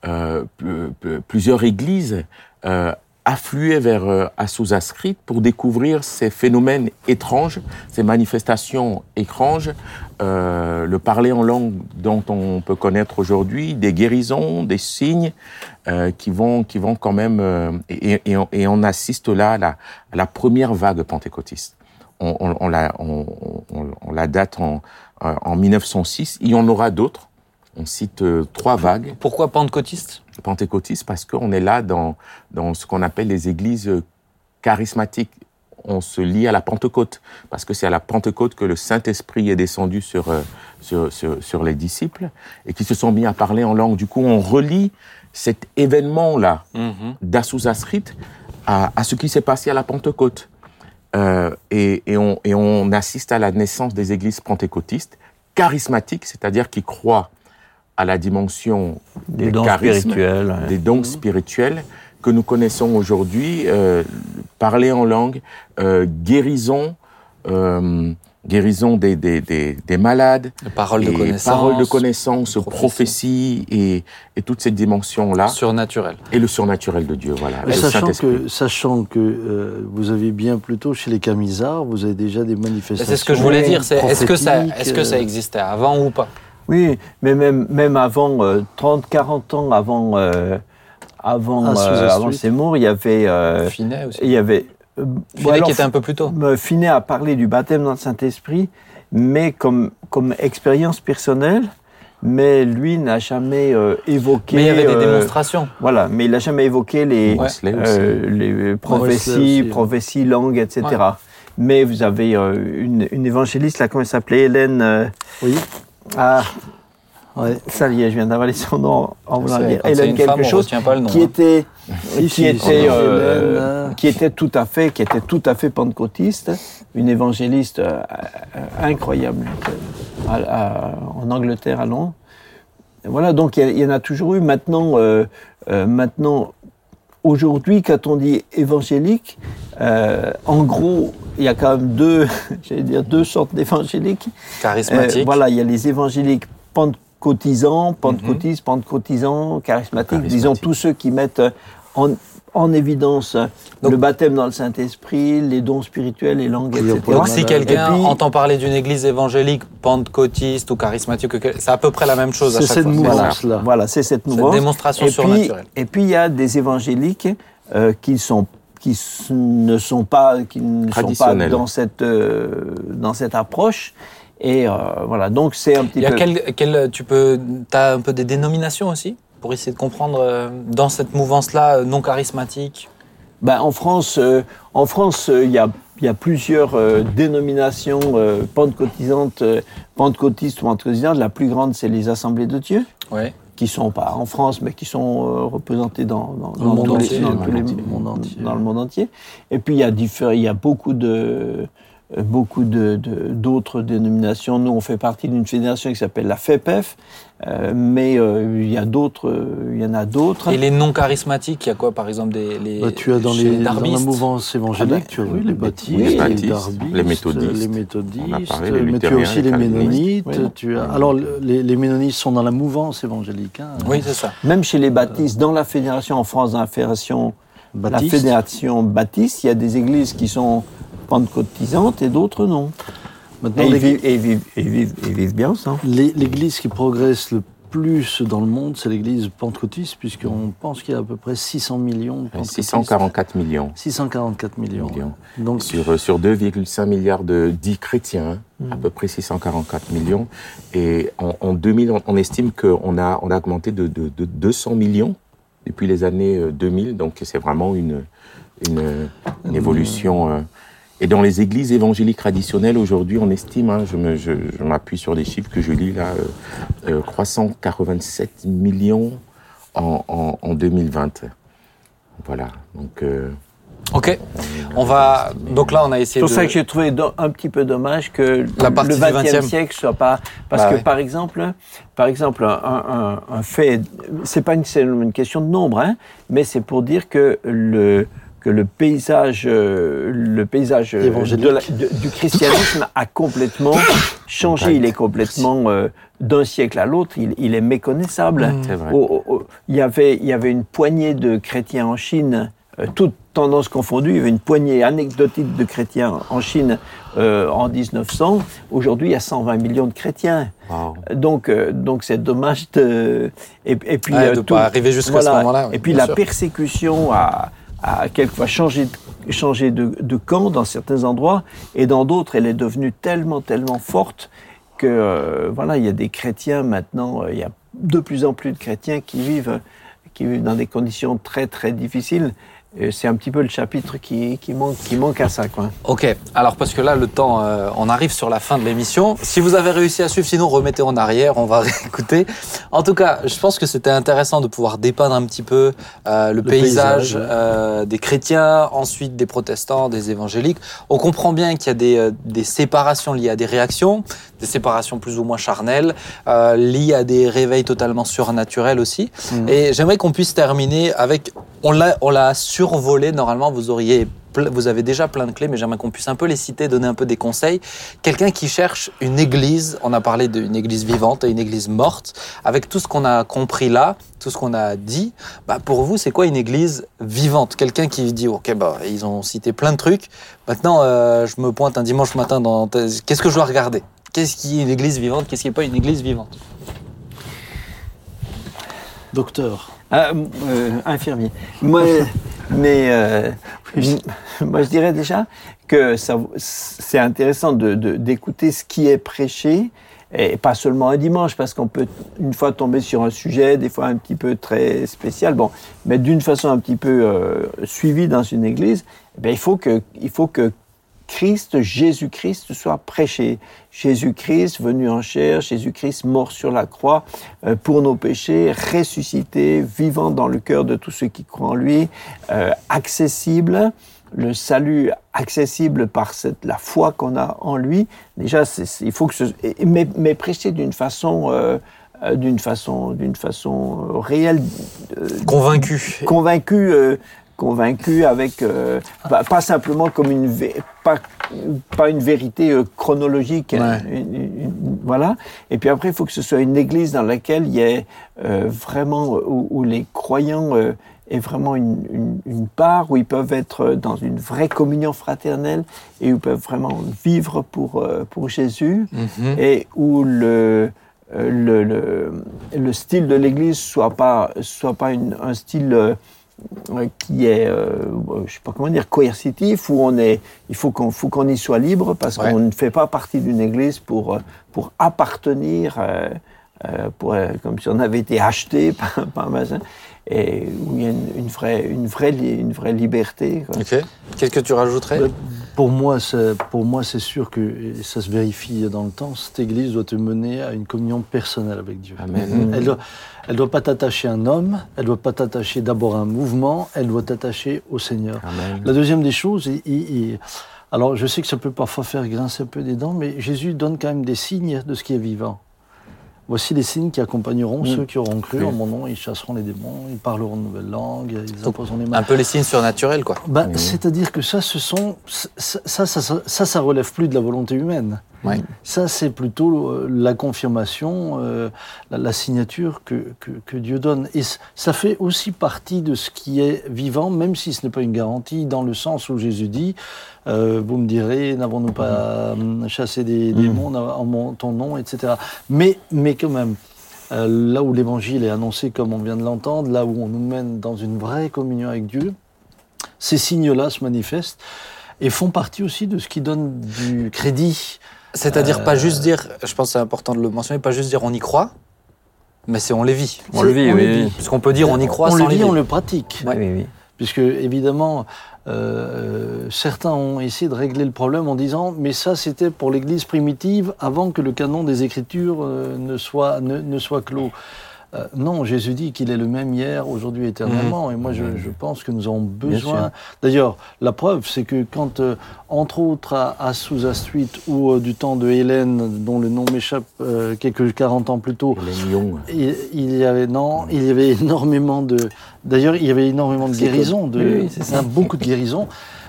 euh, pl- pl- plusieurs églises euh, affluer vers euh, Azusa Street pour découvrir ces phénomènes étranges, ces manifestations étranges, euh, le parler en langue dont on peut connaître aujourd'hui, des guérisons, des signes euh, qui vont qui vont quand même euh, et, et, on, et on assiste là à la, à la première vague pentecôtiste. On, on, on la on, la date en euh, en 1906. Il y en aura d'autres. On cite euh, trois vagues Pourquoi pentecôtiste? Pentecôtistes parce qu'on est là dans, dans ce qu'on appelle les églises charismatiques. on se lie à la Pentecôte, parce que c'est à la Pentecôte que le Saint-Esprit est descendu sur, euh, sur, sur, sur les disciples et qui se sont mis à parler en langue. Du coup, on relie cet événement-là Mhm. d'Assousa-Street à, à ce qui s'est passé à la Pentecôte. Euh, et, et, on, et on assiste à la naissance des églises pentecôtistes charismatiques, c'est-à-dire qui croient à la dimension Des des, dons charismes, spirituels. ouais. des dons spirituels que nous connaissons aujourd'hui, euh, parler en langue, euh, guérison, euh, guérison des, des, des, des malades, Les paroles de connaissance. paroles de connaissance, prophétie. prophétie et, et toutes ces dimensions-là, Surnaturel. et le surnaturel de Dieu, voilà. Mais sachant que, sachant que euh, vous avez bien plutôt chez les camisards, vous avez déjà des manifestations. C'est ce que je voulais dire. C'est est-ce que ça, prophétiques, est-ce que ça existait avant ou pas? Oui, mais même, même avant, euh, 30, 40 ans avant, euh, avant, Ah, euh, avant. Seymour, il y avait. euh, Finet aussi. il y avait. euh, Finet alors, qui était un peu plus tôt. euh, Finet a parlé du baptême dans le Saint-Esprit, mais comme, comme expérience personnelle, mais lui n'a jamais euh, évoqué. Mais il y avait des euh, démonstrations. Voilà, mais il n'a jamais évoqué les, euh, les prophéties, prophéties, langues, etc. Ouais. Mais vous avez euh, une, une évangéliste, là, comment elle s'appelait Hélène. euh, Oui. Ah, Ouais. ça y est, je viens d'avaler son nom en voulant dire. Hélène une quelque femme, on chose retient pas le nom. qui hein. était, qui si, était, euh, qui était tout à fait, qui était tout à fait pentecôtiste, une évangéliste euh, euh, incroyable à- à- en Angleterre à Londres. Et Voilà, donc il y en a toujours eu. Maintenant, euh, maintenant, aujourd'hui, quand on dit évangélique, euh, en gros, il y a quand même deux, j'allais dire deux sortes d'évangéliques. Charismatique. Euh, voilà, il y a les évangéliques pentecôtisants, pentecôtistes, pentecôtisants, charismatiques, disons Charismatiques. tous ceux qui mettent en, en évidence Donc- le baptême dans le Saint-Esprit, les dons spirituels, les langues, etc. Donc si quelqu'un puis- entend parler d'une église évangélique pentecôtiste ou charismatique, que- c'est à peu près la même chose à C'est chaque cette fois. mouvance-là. Voilà, c'est cette Cette mouvance. démonstration et puis, surnaturelle. et puis il y a des évangéliques euh, qui sont qui s- ne sont pas qui ne sont pas Traditionnels. dans cette euh, dans cette approche et euh, voilà donc c'est un petit Il y a peu quel, quel- tu peux, as un peu des dénominations aussi? Pour essayer de comprendre euh, dans cette mouvance-là euh, non charismatique. Ben, en France, euh, en France, euh, il y a il y a plusieurs euh, dénominations euh, pentecôtisantes, euh, pentecôtistes ou pentecôtisantes. La plus grande, c'est les Assemblées de Dieu, Ouais. qui sont pas en France, mais qui sont euh, représentées dans, dans, le monde entier, dans le monde entier. dans le monde entier. Et puis il y a il y a beaucoup de beaucoup de- de- d'autres dénominations. Nous, on fait partie d'une fédération qui s'appelle la FEPEF, euh, mais euh, il y a d'autres, euh, il y en a d'autres. Et les non charismatiques, il y a quoi par exemple des les, Bah, tu as dans, les, dans la mouvance évangélique, Ah ben, tu as oui, les baptistes, oui, les, les baptistes, darbistes, les méthodistes. les On a méthodistes, parlé, les mais tu as aussi les ménonites. Oui. Tu as, alors, les, les ménonites sont dans la mouvance évangélique. Hein, Oui, c'est ça. Même chez les baptistes, dans la fédération en France, dans la fédération, la Baptiste. fédération baptiste, il y a des églises qui sont pentecôtisantes et d'autres non. Maintenant, Et ils, vivent, et ils vivent- et ils vivent- ils vivent bien ça. l'é- l'église qui progresse le plus dans le monde, c'est l'église pentecôtiste, puisqu'on pense qu'il y a à peu près 600 millions de pentecôtistes. 644 millions. 644 millions. Millions. Donc, Sur, euh, sur 2,5 milliards de dits chrétiens, à peu près 644 millions. Et en, en 2000, on, on estime qu'on a, on a augmenté de, de, de 200 millions depuis les années euh, 2000. Donc c'est vraiment une, une, une évolution. euh. Et dans les églises évangéliques traditionnelles, aujourd'hui, on estime, hein, je me- je, je m'appuie sur les chiffres que je lis là, euh, euh, 387 millions en, en, en 2020. Voilà. Donc, euh, Ok. On va. Donc là, on a essayé C'est pour de. ça que j'ai trouvé do- un petit peu dommage que La le du 20e 20e. siècle soit pas parce Bah que ouais. par exemple, par exemple un, un- un fait, c'est pas une, une question de nombre, hein, mais c'est pour dire que le que le paysage, euh, le paysage euh, Évangélique. de la- de- du christianisme a complètement changé. Il est complètement euh, d'un siècle à l'autre, il, il est méconnaissable. Mm. vrai. Au- il, y avait, il y avait une poignée de chrétiens en Chine, euh, toutes tendances confondues, il y avait une poignée anecdotique de chrétiens en Chine euh, en 1900. Aujourd'hui, il y a 120 millions de chrétiens. Wow. Donc, donc c'est dommage de. Et, et puis, de tout- pas arriver jusqu'à ce moment-là. oui, Et puis la sûr. persécution a, a quelquefois changé, de- camp dans certains endroits, et dans d'autres, elle est devenue tellement, tellement forte que euh, voilà, il y a des chrétiens maintenant, euh, il y a de plus en plus de chrétiens qui vivent, qui vivent dans des conditions très, très difficiles. C'est un petit peu le chapitre qui, qui, manque, qui manque à ça. Quoi. Ok, alors parce que là, le temps, euh, on arrive sur la fin de l'émission. Si vous avez réussi à suivre, sinon remettez en arrière, on va réécouter. En tout cas, je pense que c'était intéressant de pouvoir dépeindre un petit peu euh, le, paysage, paysage, ouais. euh, des chrétiens, ensuite des protestants, des évangéliques. On comprend bien qu'il y a des, euh, des séparations liées à des réactions, des séparations plus ou moins charnelles, euh, liées à des réveils totalement surnaturels aussi. Mhm. Et j'aimerais qu'on puisse terminer avec, on l'a, on l'a survolé. Normalement, vous auriez, vous avez déjà plein de clés, mais j'aimerais qu'on puisse un peu les citer, donner un peu des conseils. Quelqu'un qui cherche une église, on a parlé d'une église vivante et une église morte. Avec tout ce qu'on a compris là, tout ce qu'on a dit, bah pour vous, c'est quoi une église vivante? Quelqu'un qui dit, ok, bah ils ont cité plein de trucs. Maintenant, euh, je me pointe un dimanche matin dans, qu'est-ce que je dois regarder? Qu'est-ce qui est une église vivante Qu'est-ce qui n'est pas une église vivante Docteur. Ah, euh, infirmier. Moi, mais euh, moi, je dirais déjà que ça- c'est intéressant de- de- d'écouter ce qui est prêché, et pas seulement un dimanche, parce qu'on peut une fois tomber sur un sujet, des fois un petit peu très spécial, bon, mais d'une façon un petit peu euh, suivie dans une église, eh bien, il faut que, il faut que Christ, Jésus-Christ soit prêché. Jésus-Christ venu en chair, Jésus-Christ mort sur la croix euh, pour nos péchés, ressuscité, vivant dans le cœur de tous ceux qui croient en lui, euh, accessible, le salut accessible par cette, la foi qu'on a en lui. Déjà, il faut que ce, mais, mais prêché d'une façon, euh, euh, d'une façon, d'une façon euh, réelle, euh, Convaincu. convaincu, euh, convaincu avec euh, pas, pas simplement comme une pas pas une vérité euh, chronologique, Ouais. une- une- une- voilà. Et puis après, il faut que ce soit une église dans laquelle il y ait euh, vraiment où, où les croyants aient vraiment une, une- part où ils peuvent être dans une vraie communion fraternelle et où ils peuvent vraiment vivre pour pour Jésus Mhm. et où le, le, le, le style de l'Église soit pas, soit pas un style qui est, euh, je sais pas comment dire, coercitif, où on est, il faut qu'on faut qu'on y soit libre parce Ouais. qu'on ne fait pas partie d'une Église pour, euh, pour appartenir, euh, euh, pour, euh, comme si on avait été acheté par, par un et où il y a une, une vraie, une, vraie, une vraie liberté. quoi. Ok. Qu'est-ce que tu rajouterais? Euh, Pour moi, c'est, pour moi, c'est sûr que ça se vérifie dans le temps. Cette Église doit te mener à une communion personnelle avec Dieu. Amen. Elle doit, elle doit pas t'attacher à un homme. Elle doit pas t'attacher d'abord à un mouvement. Elle doit t'attacher au Seigneur. Amen. La deuxième des choses, il- il- il- alors je sais que ça peut parfois faire grincer un peu des dents, mais Jésus donne quand même des signes de ce qui est vivant. Voici les signes qui accompagneront ceux qui auront cru Oui. en mon nom. Ils chasseront les démons, ils parleront de nouvelles langues, ils Donc, imposeront les mains. Un peu les signes surnaturels, quoi. Bah, Oui. C'est-à-dire que ça, ce sont, ça, ça, ça, ça, relève plus de la volonté humaine. Ouais. Ça, c'est plutôt euh, la confirmation, euh, la, la signature que, que, que Dieu donne. Et ça fait aussi partie de ce qui est vivant, même si ce n'est pas une garantie, dans le sens où Jésus dit, euh, vous me direz, n'avons-nous pas euh, chassé des démons en mon, ton nom, etc. Mais, mais quand même, euh, là où l'évangile est annoncé comme on vient de l'entendre, là où on nous mène dans une vraie communion avec Dieu, ces signes-là se manifestent et font partie aussi de ce qui donne du crédit. C'est-à-dire Euh, pas juste dire, je pense que c'est important de le mentionner, pas juste dire on y croit, mais c'est on les vit. On le vit, on oui. le vit. oui. Parce qu'on peut dire on y croit on sans le les vit, vivre. on le pratique. Oui, oui, oui. Puisque, évidemment, euh, certains ont essayé de régler le problème en disant mais ça, c'était pour l'Église primitive avant que le canon des Écritures euh, ne, soit, ne, ne soit clos. Euh, non, Jésus dit qu'il est le même hier, aujourd'hui, éternellement. Et moi, je, je pense que nous avons besoin. D'ailleurs, la preuve, c'est que quand, euh, entre autres, à, à Sousa Street ou euh, du temps de Hélène, dont le nom m'échappe quelques 40 ans plus tôt, il, il y avait non, il y avait énormément de. D'ailleurs, il y avait énormément de guérisons, de, Oui, hein, beaucoup de guérisons.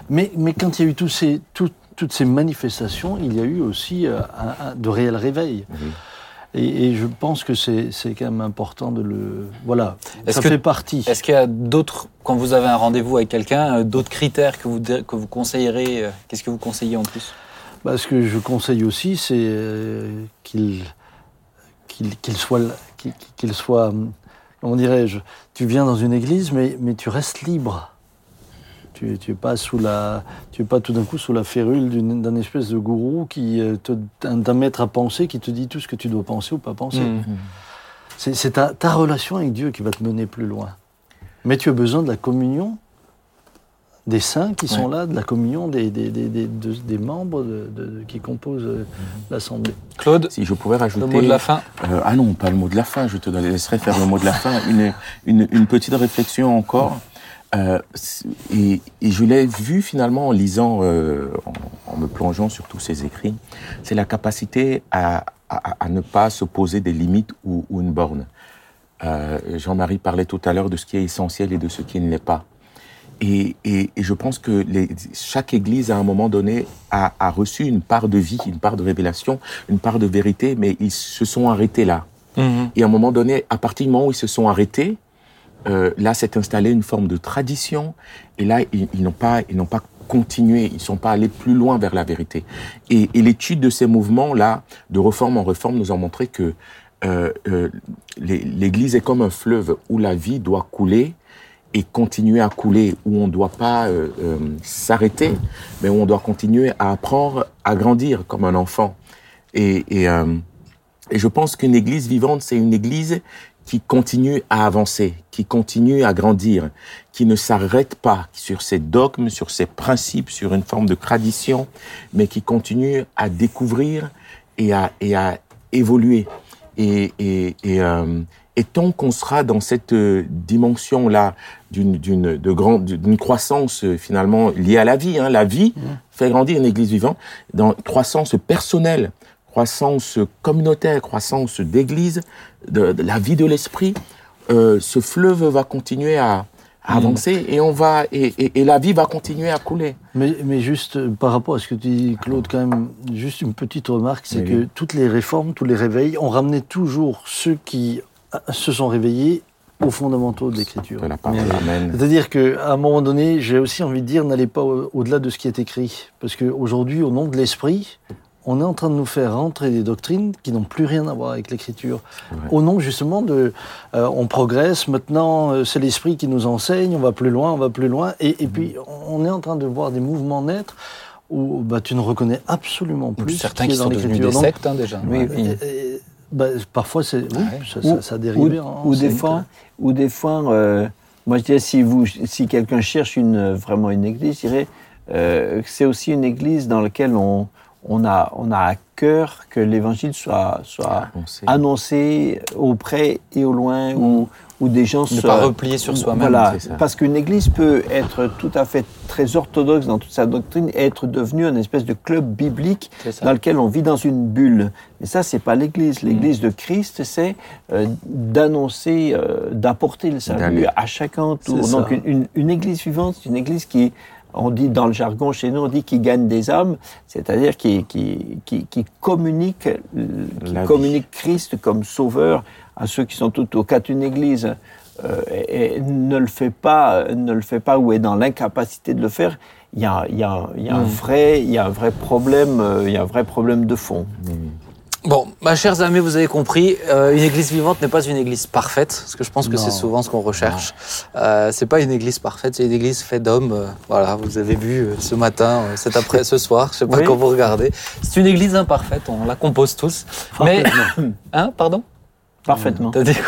Mais, mais quand il y a eu tous ces, tout- toutes ces manifestations, il y a eu aussi un- un- de réels réveils. Oui. Et, et je pense que c'est quand même important de le. Voilà, ça que- fait partie. Est-ce qu'il y a d'autres, quand vous avez un rendez-vous avec quelqu'un, euh, d'autres critères que vous, que vous conseillerez euh, Qu'est-ce que vous conseillez en plus? Bah, ce que je conseille aussi, c'est euh, qu'il qu'il soit, qu'il qu'il soit, hum, comment dirais-je, tu viens dans une église, mais, mais tu restes libre. Tu tu es pas sous la, tu es pas tout d'un coup sous la férule d'un espèce de gourou qui euh, te, d'un maître à penser qui te dit tout ce que tu dois penser ou pas penser. Mm. C'est ta, ta relation avec Dieu qui va te mener plus loin. Mais tu as besoin de la communion des saints qui sont là, de la communion des, des, des, des, de- des membres de- de- qui composent euh, l'Assemblée. Claude, Si je pouvais rajouter... le mot de la fin. Euh, ah non, pas le mot de la fin, je te laisserai faire le mot de la fin. Une, une, une petite réflexion encore. Euh, et, et je l'ai vu finalement en lisant, euh, en, en me plongeant sur tous ces écrits, c'est la capacité à, à, à ne pas se poser des limites ou, ou une borne. Euh, Jean-Marie parlait tout à l'heure de ce qui est essentiel et de ce qui ne l'est pas. Et, et, et je pense que les, chaque Église, à un moment donné, a, a reçu une part de vie, une part de révélation, une part de vérité, mais ils se sont arrêtés là. Mhm. Et à un moment donné, à partir du moment où ils se sont arrêtés, euh, là s'est installée une forme de tradition. Et là, ils, n'ont pas, ils n'ont pas continué, ils sont pas allés plus loin vers la vérité. Et, et l'étude de ces mouvements-là, de réforme en réforme, nous a montré que euh, euh, l'Église est comme un fleuve où la vie doit couler et continuer à couler, où on ne doit pas euh, euh, s'arrêter, mais où on doit continuer à apprendre à grandir comme un enfant. Et, et, euh, et je pense qu'une église vivante, c'est une église qui continue à avancer, qui continue à grandir, qui ne s'arrête pas sur ses dogmes, sur ses principes, sur une forme de tradition, mais qui continue à découvrir et à, et à évoluer. Et, et, et, euh, et tant qu'on sera dans cette euh, dimension-là d'une croissance euh, finalement liée à la vie, hein, la vie fait grandir une église vivante, dans croissance personnelle, croissance communautaire, croissance d'église, de, de la vie de l'esprit, euh, ce fleuve va continuer à, à avancer et on va et, et, et la vie va continuer à couler. Mais, mais juste euh, par rapport à ce que tu dis, Claude, quand même, juste une petite remarque, c'est Oui, que toutes les réformes, tous les réveils, ont ramené toujours ceux qui euh, se sont réveillés aux fondamentaux de l'écriture. C'est-à-dire qu'à un moment donné, j'ai aussi envie de dire, n'allez pas au- au-delà de ce qui est écrit. Parce qu'aujourd'hui, au nom de l'esprit, on est en train de nous faire rentrer des doctrines qui n'ont plus rien à voir avec l'écriture. Au nom justement de... euh, on progresse, maintenant euh, c'est l'esprit qui nous enseigne, on va plus loin, on va plus loin. Et, et puis on est en train de voir des mouvements naître où bah, tu ne reconnais absolument plus Certains ce qui qui est dans sont devenus des sectes hein, déjà. Oui, oui. bah, parfois, c'est, oui, Ouais. ça, Ou- ça, ça dérive. ou, en ou des fois, ou des fois euh, moi je dirais si, vous, si quelqu'un cherche une, vraiment une église, je dirais euh, que c'est aussi une église dans laquelle on, on, a, on a à cœur que l'évangile soit, soit On sait. annoncé auprès et au loin, où, où des gens Ne se... pas replier sur soi-même. Voilà, parce qu'une église peut être tout à fait très orthodoxe dans toute sa doctrine et être devenue une espèce de club biblique dans lequel on vit dans une bulle. Mais ça, c'est pas l'église. L'église de Christ, c'est euh, d'annoncer, euh, d'apporter le salut à chacun autour. Donc, ça. une, une- une église vivante, c'est une église qui, on dit dans le jargon chez nous, on dit qui gagne des âmes, c'est-à-dire qui, qui, qui, qui communique, euh, communique Christ comme sauveur à ceux qui sont tout autour. Quand une église euh, et- et ne le fait pas, ne le fait pas ou est dans l'incapacité de le faire, il y a, il y a- il y a un vrai, il y a un vrai problème, euh, il y a un vrai problème de fond. Bon, ma chers amis, vous avez compris, euh, une église vivante n'est pas une église parfaite, parce que je pense que c'est souvent ce qu'on recherche. Euh, c'est pas une église parfaite, c'est une église faite d'hommes. euh, voilà, vous avez vu euh, ce matin, euh, cet après, ce soir, je sais pas Oui. quand vous regardez. C'est une église imparfaite, on la compose tous. Mais, hein, pardon? Parfaitement. T'as dit quoi?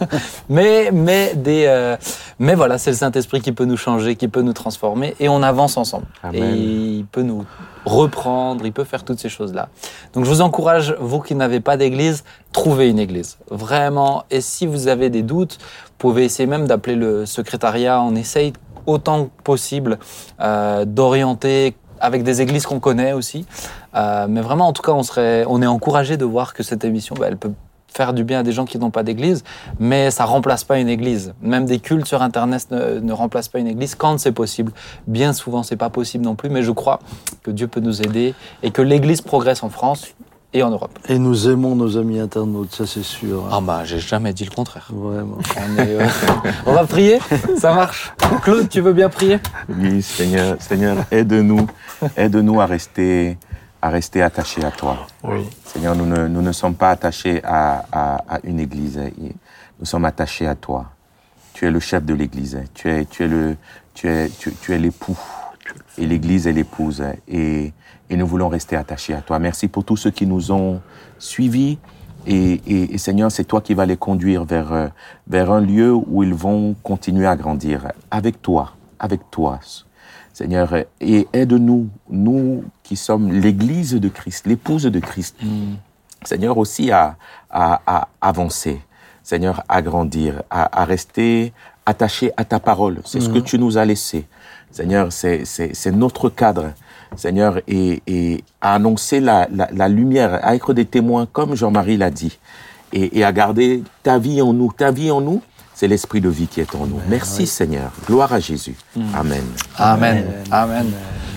mais, mais, des, euh, mais voilà, c'est le Saint-Esprit qui peut nous changer, qui peut nous transformer, et on avance ensemble. Amen. Et il peut nous reprendre, il peut faire toutes ces choses-là. Donc je vous encourage, vous qui n'avez pas d'église, trouvez une église. Vraiment. Et si vous avez des doutes, vous pouvez essayer même d'appeler le secrétariat. On essaye autant que possible euh, d'orienter avec des églises qu'on connaît aussi. Euh, mais vraiment, en tout cas, on, serait, on est encouragé de voir que cette émission, bah, elle peut faire du bien à des gens qui n'ont pas d'église, mais ça remplace pas une église. Même des cultes sur Internet ne, ne remplacent pas une église quand c'est possible. Bien souvent, c'est pas possible non plus, mais je crois que Dieu peut nous aider et que l'église progresse en France et en Europe. Et nous aimons nos amis internautes, ça c'est sûr. hein. Ah bah, j'ai jamais dit le contraire. Vraiment. On, est, euh, on va prier? Ça marche? Claude, tu veux bien prier? Oui, Seigneur, Seigneur, aide-nous, aide-nous à rester, à rester attachés à toi. Oui. Seigneur, nous ne, nous ne sommes pas attachés à, à, à une église. Nous sommes attachés à toi. Tu es le chef de l'église. Tu es, tu es le, tu es, tu, es l'époux. Et l'église est l'épouse. Et, et nous voulons rester attachés à toi. Merci pour tous ceux qui nous ont suivis. Et, et, et Seigneur, c'est toi qui vas les conduire vers, vers un lieu où ils vont continuer à grandir avec toi, avec toi. Seigneur, et aide-nous, nous qui sommes l'Église de Christ, l'épouse de Christ. Seigneur, aussi à, à, à avancer. Seigneur, à grandir, à, à rester attaché à ta parole. C'est ce que tu nous as laissé. Seigneur, c'est c'est- c'est notre cadre. Seigneur, et, et à annoncer la, la, la lumière, à être des témoins, comme Jean-Marie l'a dit, et, et à garder ta vie en nous. Ta vie en nous, c'est l'esprit de vie qui est en nous. Merci Seigneur. Gloire à Jésus. Amen. Amen. Amen.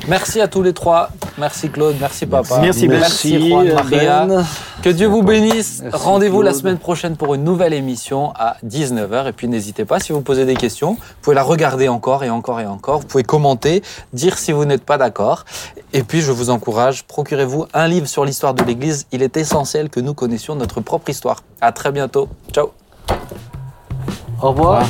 Merci à tous les trois. Merci Claude, merci papa. Merci, Ben. Merci Juan Maria. Ben. Que Dieu vous bénisse. Merci, Rendez-vous la semaine prochaine pour une nouvelle émission à 19h. Et puis n'hésitez pas, si vous posez des questions, vous pouvez la regarder encore et encore et encore. Vous pouvez commenter, dire si vous n'êtes pas d'accord. Et puis je vous encourage, procurez-vous un livre sur l'histoire de l'Église. Il est essentiel que nous connaissions notre propre histoire. À très bientôt. Ciao. Au revoir.